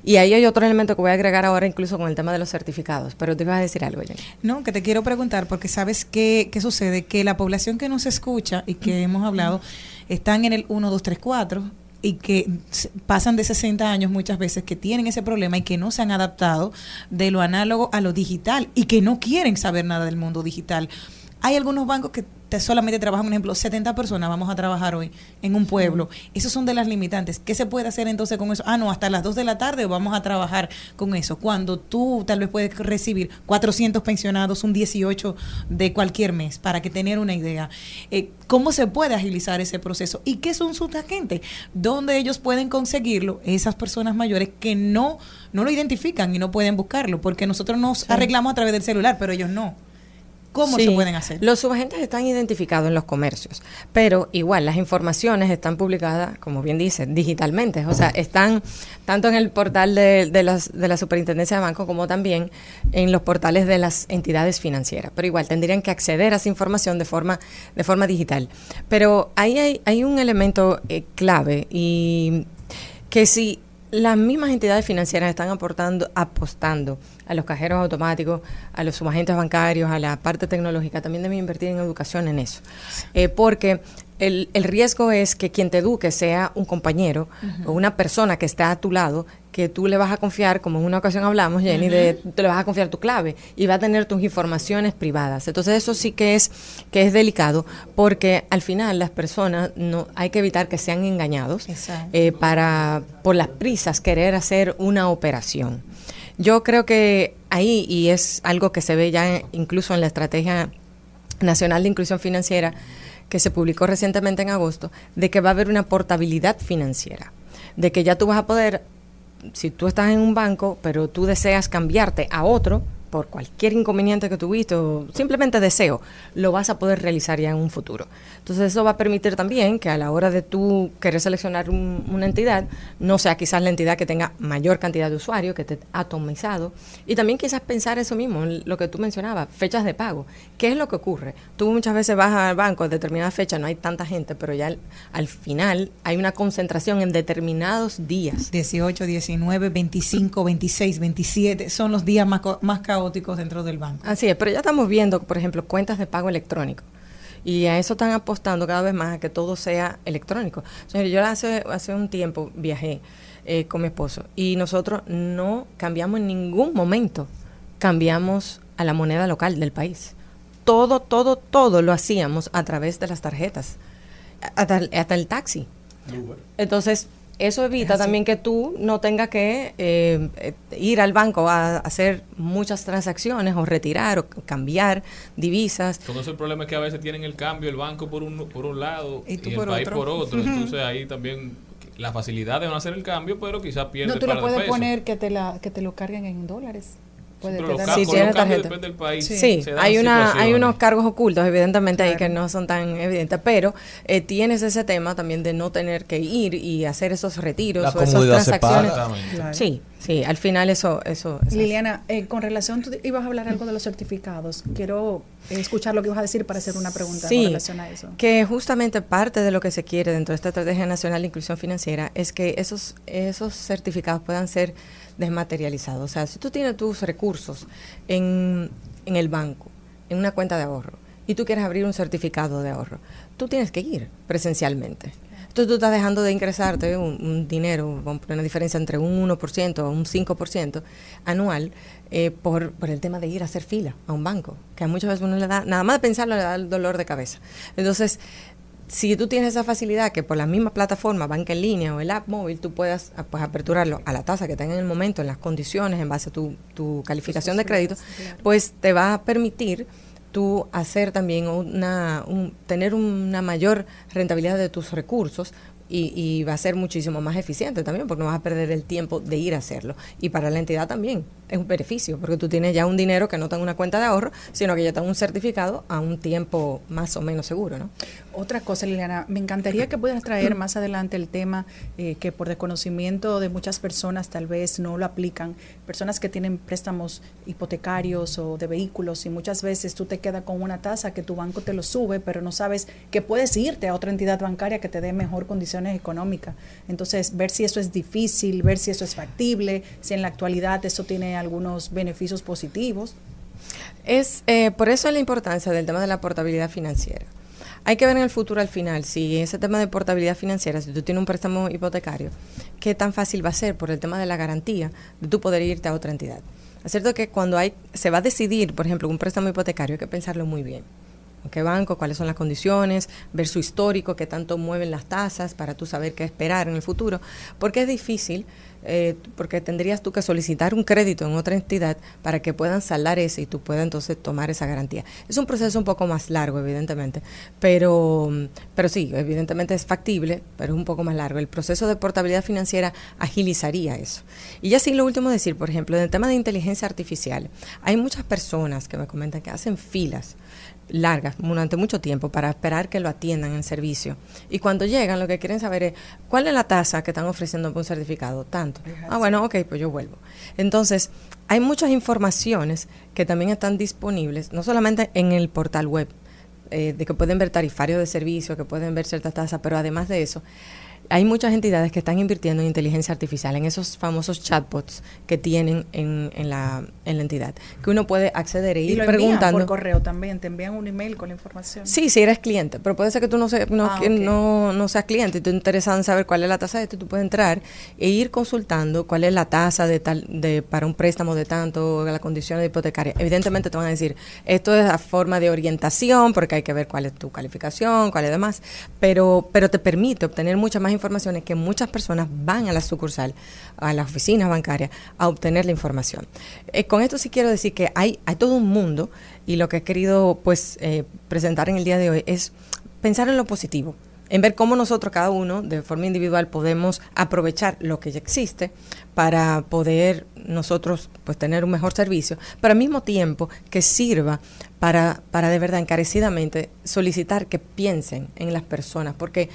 Y ahí hay otro elemento que voy a agregar ahora incluso con el tema de los certificados, pero te ibas a decir algo, Jenny. No, que te quiero preguntar, porque sabes qué, qué sucede, que la población que nos escucha y que hemos hablado están en el 1, 2, 3, 4 y que pasan de 60 años muchas veces que tienen ese problema y que no se han adaptado de lo análogo a lo digital y que no quieren saber nada del mundo digital. Hay algunos bancos que te solamente trabajan, por ejemplo, 70 personas vamos a trabajar hoy en un pueblo. Esos son de las limitantes. ¿Qué se puede hacer entonces con eso? Ah, no, hasta las 2 de la tarde vamos a trabajar con eso. Cuando tú tal vez puedes recibir 400 pensionados, un 18 de cualquier mes, para que tener una idea. Eh, ¿Cómo se puede agilizar ese proceso? ¿Y qué son sus agentes? ¿Dónde ellos pueden conseguirlo? Esas personas mayores que no, no lo identifican y no pueden buscarlo, porque nosotros nos arreglamos a través del celular, pero ellos no. ¿Cómo Sí, se pueden hacer? Los subagentes están identificados en los comercios, pero igual las informaciones están publicadas, como bien dice, digitalmente. O sea, están tanto en el portal de, de las, de la Superintendencia de Banco como también en los portales de las entidades financieras. Pero igual tendrían que acceder a esa información de forma, de forma digital. Pero ahí hay, hay un elemento eh, clave y que si las mismas entidades financieras están aportando, apostando a los cajeros automáticos, a los subagentes bancarios, a la parte tecnológica, también deben invertir en educación en eso. Eh, porque el, el riesgo es que quien te eduque sea un compañero o una persona que está a tu lado, que tú le vas a confiar, como en una ocasión hablamos, Jenny, de Ujú. te le vas a confiar tu clave y va a tener tus informaciones privadas. Entonces eso sí que es que es delicado porque al final las personas no hay que evitar que sean engañados eh, para por las prisas querer hacer una operación. Yo creo que ahí y es algo que se ve ya incluso en la estrategia nacional de inclusión financiera que se publicó recientemente en agosto, de que va a haber una portabilidad financiera, de que ya tú vas a poder si tú estás en un banco, pero tú deseas cambiarte a otro por cualquier inconveniente que tuviste o simplemente deseo, lo vas a poder realizar ya en un futuro. Entonces eso va a permitir también que a la hora de tú querer seleccionar un- una entidad, no sea quizás la entidad que tenga mayor cantidad de usuarios, que esté atomizado, y también quizás pensar eso mismo, lo que tú mencionabas, fechas de pago. ¿Qué es lo que ocurre? Tú muchas veces vas al banco a determinada fecha, no hay tanta gente, pero ya al, al final hay una concentración en determinados días. 18, 19, 25, 26, 27 son los días más, más caóticos dentro del banco. Así es, pero ya estamos viendo, por ejemplo, cuentas de pago electrónico. Y a eso están apostando cada vez más a que todo sea electrónico. Señor, yo hace, hace un tiempo viajé eh, con mi esposo y nosotros no cambiamos en ningún momento, cambiamos a la moneda local del país. Todo, todo, todo lo hacíamos a través de las tarjetas, hasta, hasta el taxi. Entonces, eso evita también que tú no tengas que eh, ir al banco a hacer muchas transacciones o retirar o cambiar divisas. Con eso el problema es que a veces tienen el cambio el banco por un, por un lado Y el por país otro. por otro. Entonces ahí también la facilidad de no hacer el cambio, pero quizás pierde No, tú para lo puedes peso. poner que te, la, que te lo carguen en dólares. Puede pero los Si tiene tarjeta. depende del país. Sí, hay, una, hay unos cargos ocultos, evidentemente, ahí que no son tan evidentes, pero eh, tienes ese tema también de no tener que ir y hacer esos retiros La o esas transacciones. Claro. Sí, sí, al final eso... eso, eso- Liliana, eh, con relación, tú ibas a hablar algo de los certificados. Quiero eh, escuchar lo que ibas a decir para hacer una pregunta Sí, con relación a eso. que justamente parte de lo que se quiere dentro de esta Estrategia Nacional de Inclusión Financiera es que esos, esos certificados puedan ser desmaterializados. O sea, si tú tienes tus recursos en, en el banco, en una cuenta de ahorro, y tú quieres abrir un certificado de ahorro, tú tienes que ir presencialmente. Entonces tú estás dejando de ingresarte un, dinero, una diferencia entre un 1% o un 5% anual eh, por, por el tema de ir a hacer fila a un banco, que a muchas veces uno le da, nada más de pensarlo le da el dolor de cabeza. Entonces, si tú tienes esa facilidad que por la misma plataforma, banca en línea o el app móvil, tú puedas ah, pues, aperturarlo a la tasa que tenga en el momento, en las condiciones, en base a tu, tu calificación de crédito, pues te va a permitir tú hacer también una, un- tener una mayor rentabilidad de tus recursos y, y va a ser muchísimo más eficiente también porque no vas a perder el tiempo de ir a hacerlo. Y para la entidad también es un beneficio porque tú tienes ya un dinero que no está en una cuenta de ahorro, sino que ya está en un certificado a un tiempo más o menos seguro, ¿no? Otra cosa, Liliana, me encantaría que pudieras traer más adelante el tema eh, que por desconocimiento de muchas personas tal vez no lo aplican, personas que tienen préstamos hipotecarios o de vehículos y muchas veces tú te quedas con una tasa que tu banco te lo sube, pero no sabes que puedes irte a otra entidad bancaria que te dé mejor condiciones económicas. Entonces, ver si eso es difícil, ver si eso es factible, si en la actualidad eso tiene algunos beneficios positivos. Es eh, por eso es la importancia del tema de la portabilidad financiera. Hay que ver en el futuro al final si ese tema de portabilidad financiera, si tú tienes un préstamo hipotecario, qué tan fácil va a ser por el tema de la garantía de tú poder irte a otra entidad. Es cierto que cuando hay se va a decidir, por ejemplo, un préstamo hipotecario, hay que pensarlo muy bien. ¿Con qué banco? ¿Cuáles son las condiciones? Ver su histórico, qué tanto mueven las tasas para tú saber qué esperar en el futuro. Porque es difícil, eh, porque tendrías tú que solicitar un crédito en otra entidad para que puedan saldar ese y tú puedas entonces tomar esa garantía. Es un proceso un poco más largo, evidentemente, pero, pero sí, evidentemente es factible, pero es un poco más largo. El proceso de portabilidad financiera agilizaría eso. Y ya sí, lo último decir, por ejemplo, en el tema de inteligencia artificial, hay muchas personas que me comentan que hacen filas largas durante mucho tiempo para esperar que lo atiendan en servicio. Y cuando llegan, lo que quieren saber es cuál es la tasa que están ofreciendo por un certificado. Tanto. Ah, bueno, ok, pues yo vuelvo. Entonces, hay muchas informaciones que también están disponibles, no solamente en el portal web, eh, de que pueden ver tarifarios de servicio, que pueden ver ciertas tasas, pero además de eso, hay muchas entidades que están invirtiendo en inteligencia artificial, en esos famosos chatbots que tienen en, en la, en la entidad, que uno puede acceder e Y ir lo envían preguntando. por correo también, te envían un email con la información. Sí, si eres cliente, pero puede ser que tú no, se- no, Ah, no, no seas cliente y tú interesado en saber cuál es la tasa de esto, tú puedes entrar e ir consultando cuál es la tasa de tal de para un préstamo de tanto, las condiciones de hipotecaria. Evidentemente te van a decir, esto es la forma de orientación, porque hay que ver cuál es tu calificación, cuál es demás, pero, pero te permite obtener muchas más informaciones que muchas personas van a la sucursal, a las oficinas bancarias, a obtener la información. Eh, con esto sí quiero decir que hay, hay todo un mundo y lo que he querido pues eh, presentar en el día de hoy es pensar en lo positivo, en ver cómo nosotros cada uno de forma individual podemos aprovechar lo que ya existe para poder nosotros pues tener un mejor servicio, pero al mismo tiempo que sirva para, para de verdad encarecidamente solicitar que piensen en las personas, porque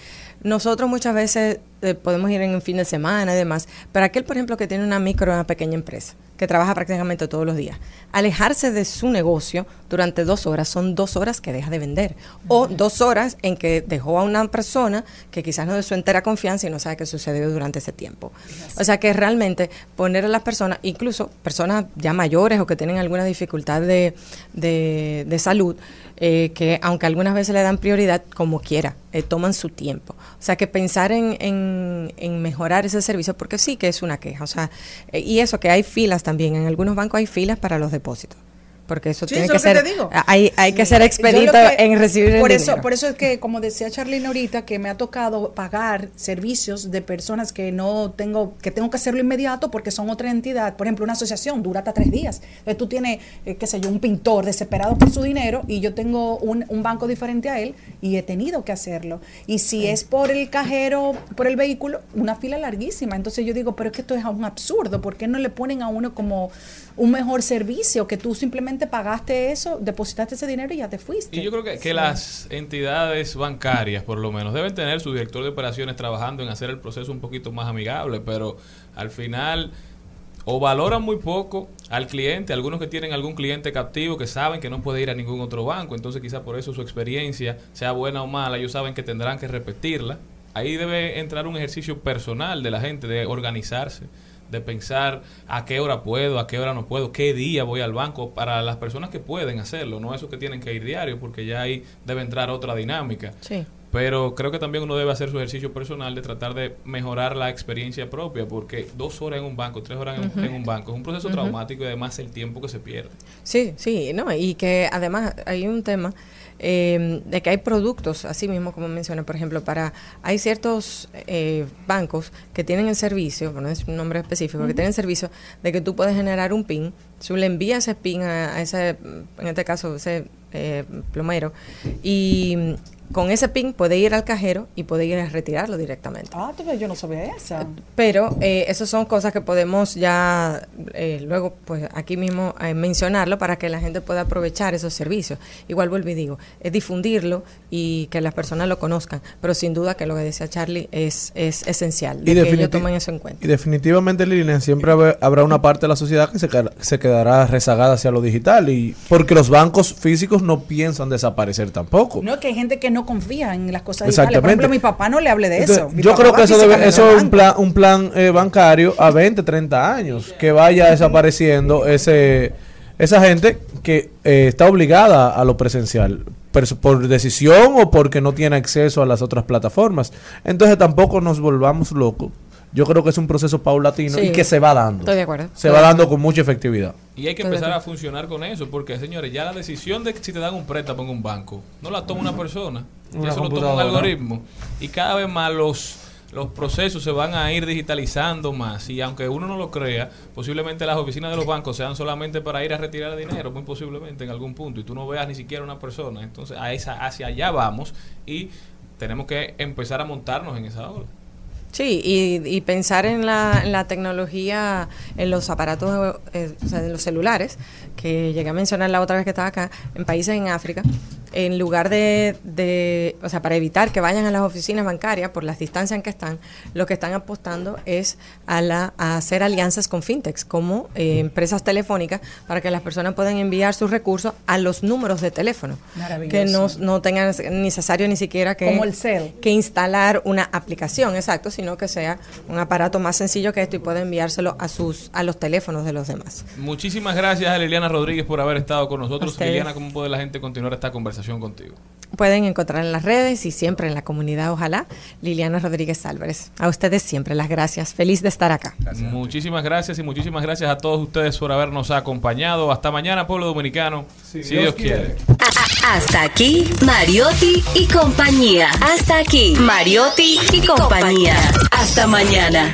nosotros muchas veces eh, podemos ir en un fin de semana y demás, pero aquel, por ejemplo, que tiene una micro o una pequeña empresa, que trabaja prácticamente todos los días, alejarse de su negocio durante dos horas son dos horas que deja de vender, o dos horas en que dejó a una persona que quizás no de su entera confianza y no sabe qué sucedió durante ese tiempo. O sea que realmente poner a las personas, incluso personas ya mayores o que tienen alguna dificultad de, de, de salud, eh, que aunque algunas veces le dan prioridad, como quiera, eh, toman su tiempo. O sea, que pensar en, en, en mejorar ese servicio, porque sí que es una queja. O sea, eh, y eso, que hay filas también. En algunos bancos hay filas para los depósitos. Porque eso Sí, tiene eso que que ser te digo. hay, hay que ser expedito que- en recibir el por eso dinero. por eso es que como decía Charlene ahorita que me ha tocado pagar servicios de personas que no tengo que tengo que hacerlo inmediato porque son otra entidad. Por ejemplo una asociación dura hasta tres días. Entonces tú tienes eh, qué sé yo un pintor desesperado por su dinero y yo tengo un, un banco diferente a él y he tenido que hacerlo. Y si es por el cajero por el vehículo una fila larguísima. Entonces yo digo pero es que esto es un absurdo. ¿por qué no le ponen a uno como un mejor servicio que tú simplemente pagaste eso depositaste ese dinero y ya te fuiste Y yo creo que, que Sí. las entidades bancarias, por lo menos, deben tener su director de operaciones trabajando en hacer el proceso un poquito más amigable, pero al final o valoran muy poco al cliente, algunos que tienen algún cliente captivo que saben que no puede ir a ningún otro banco, entonces quizá por eso su experiencia, sea buena o mala, ellos saben que tendrán que repetirla. Ahí debe entrar un ejercicio personal de la gente, de organizarse, de pensar a qué hora puedo, a qué hora no puedo, qué día voy al banco, para las personas que pueden hacerlo, no esos que tienen que ir diario, porque ya ahí debe entrar otra dinámica. Sí. Pero creo que también uno debe hacer su ejercicio personal de tratar de mejorar la experiencia propia, porque dos horas en un banco, tres horas en, en un banco es un proceso traumático y además el tiempo que se pierde. Sí, sí, no, y que además hay un tema eh, de que hay productos, así mismo como menciona, por ejemplo, para hay ciertos eh, bancos que tienen el servicio, bueno, es un nombre específico, que tienen el servicio de que tú puedes generar un PIN, tú le envías ese PIN a, a ese, en este caso, ese eh, plomero, y con ese PIN puede ir al cajero y puede ir a retirarlo directamente. Ah, tú ves, yo no sabía esa. Pero eh, esas son cosas que podemos ya eh, luego, pues aquí mismo eh, mencionarlo para que la gente pueda aprovechar esos servicios. Igual vuelvo y digo, es difundirlo y que las personas lo conozcan, pero sin duda que lo que decía Charlie es, es esencial, de que ellos tomen eso en cuenta. y definitivamente, Lilian, siempre habrá- una parte de la sociedad que se quedará rezagada hacia lo digital. y Porque los bancos físicos no piensan desaparecer tampoco. No, que hay gente que no confía en las cosas digitales. Por ejemplo, mi papá no le hable de Entonces, eso. Mi yo creo que eso, debe, eso es un plan, un plan eh, bancario a 20, 30 años, que vaya desapareciendo ese esa gente que eh, está obligada a lo presencial por decisión o porque no tiene acceso a las otras plataformas. Entonces tampoco nos volvamos locos. Yo creo que es un proceso paulatino Sí, y que se va dando. Estoy de acuerdo. Se va dando con mucha efectividad. Y hay que Estoy empezar a funcionar con eso, porque señores, ya la decisión de que si te dan un préstamo en un banco, no la toma una persona, ya Una eso lo toma un algoritmo. Y cada vez más los, los procesos se van a ir digitalizando más. Y aunque uno no lo crea, posiblemente las oficinas de los bancos sean solamente para ir a retirar dinero, muy posiblemente en algún punto, y tú no veas ni siquiera una persona. Entonces, a esa, hacia allá vamos y tenemos que empezar a montarnos en esa ola. Sí, y, y pensar en la, en la tecnología, en los aparatos, eh, o sea, en los celulares, que llegué a mencionar la otra vez que estaba acá, en países en África, en lugar de, de, o sea, para evitar que vayan a las oficinas bancarias por las distancias en que están, lo que están apostando es a, la, a hacer alianzas con fintechs, como eh, empresas telefónicas, para que las personas puedan enviar sus recursos a los números de teléfono. Maravilloso. Que no, no tengan necesario ni siquiera que, Como el cel. que instalar una aplicación, exacto, sino que sea un aparato más sencillo que esto y pueda enviárselo a sus a los teléfonos de los demás. Muchísimas gracias a Liliana Rodríguez por haber estado con nosotros. Ustedes. Liliana, ¿cómo puede la gente continuar esta conversación contigo? Pueden encontrar en las redes y siempre en la comunidad, ojalá, Liliana Rodríguez Álvarez. A ustedes siempre las gracias. Feliz de estar acá. Muchísimas gracias y muchísimas gracias a todos ustedes por habernos acompañado. Hasta mañana, pueblo dominicano, si Dios, quiere. Hasta aquí, Mariotti y compañía. Hasta aquí, Mariotti y compañía. Hasta mañana.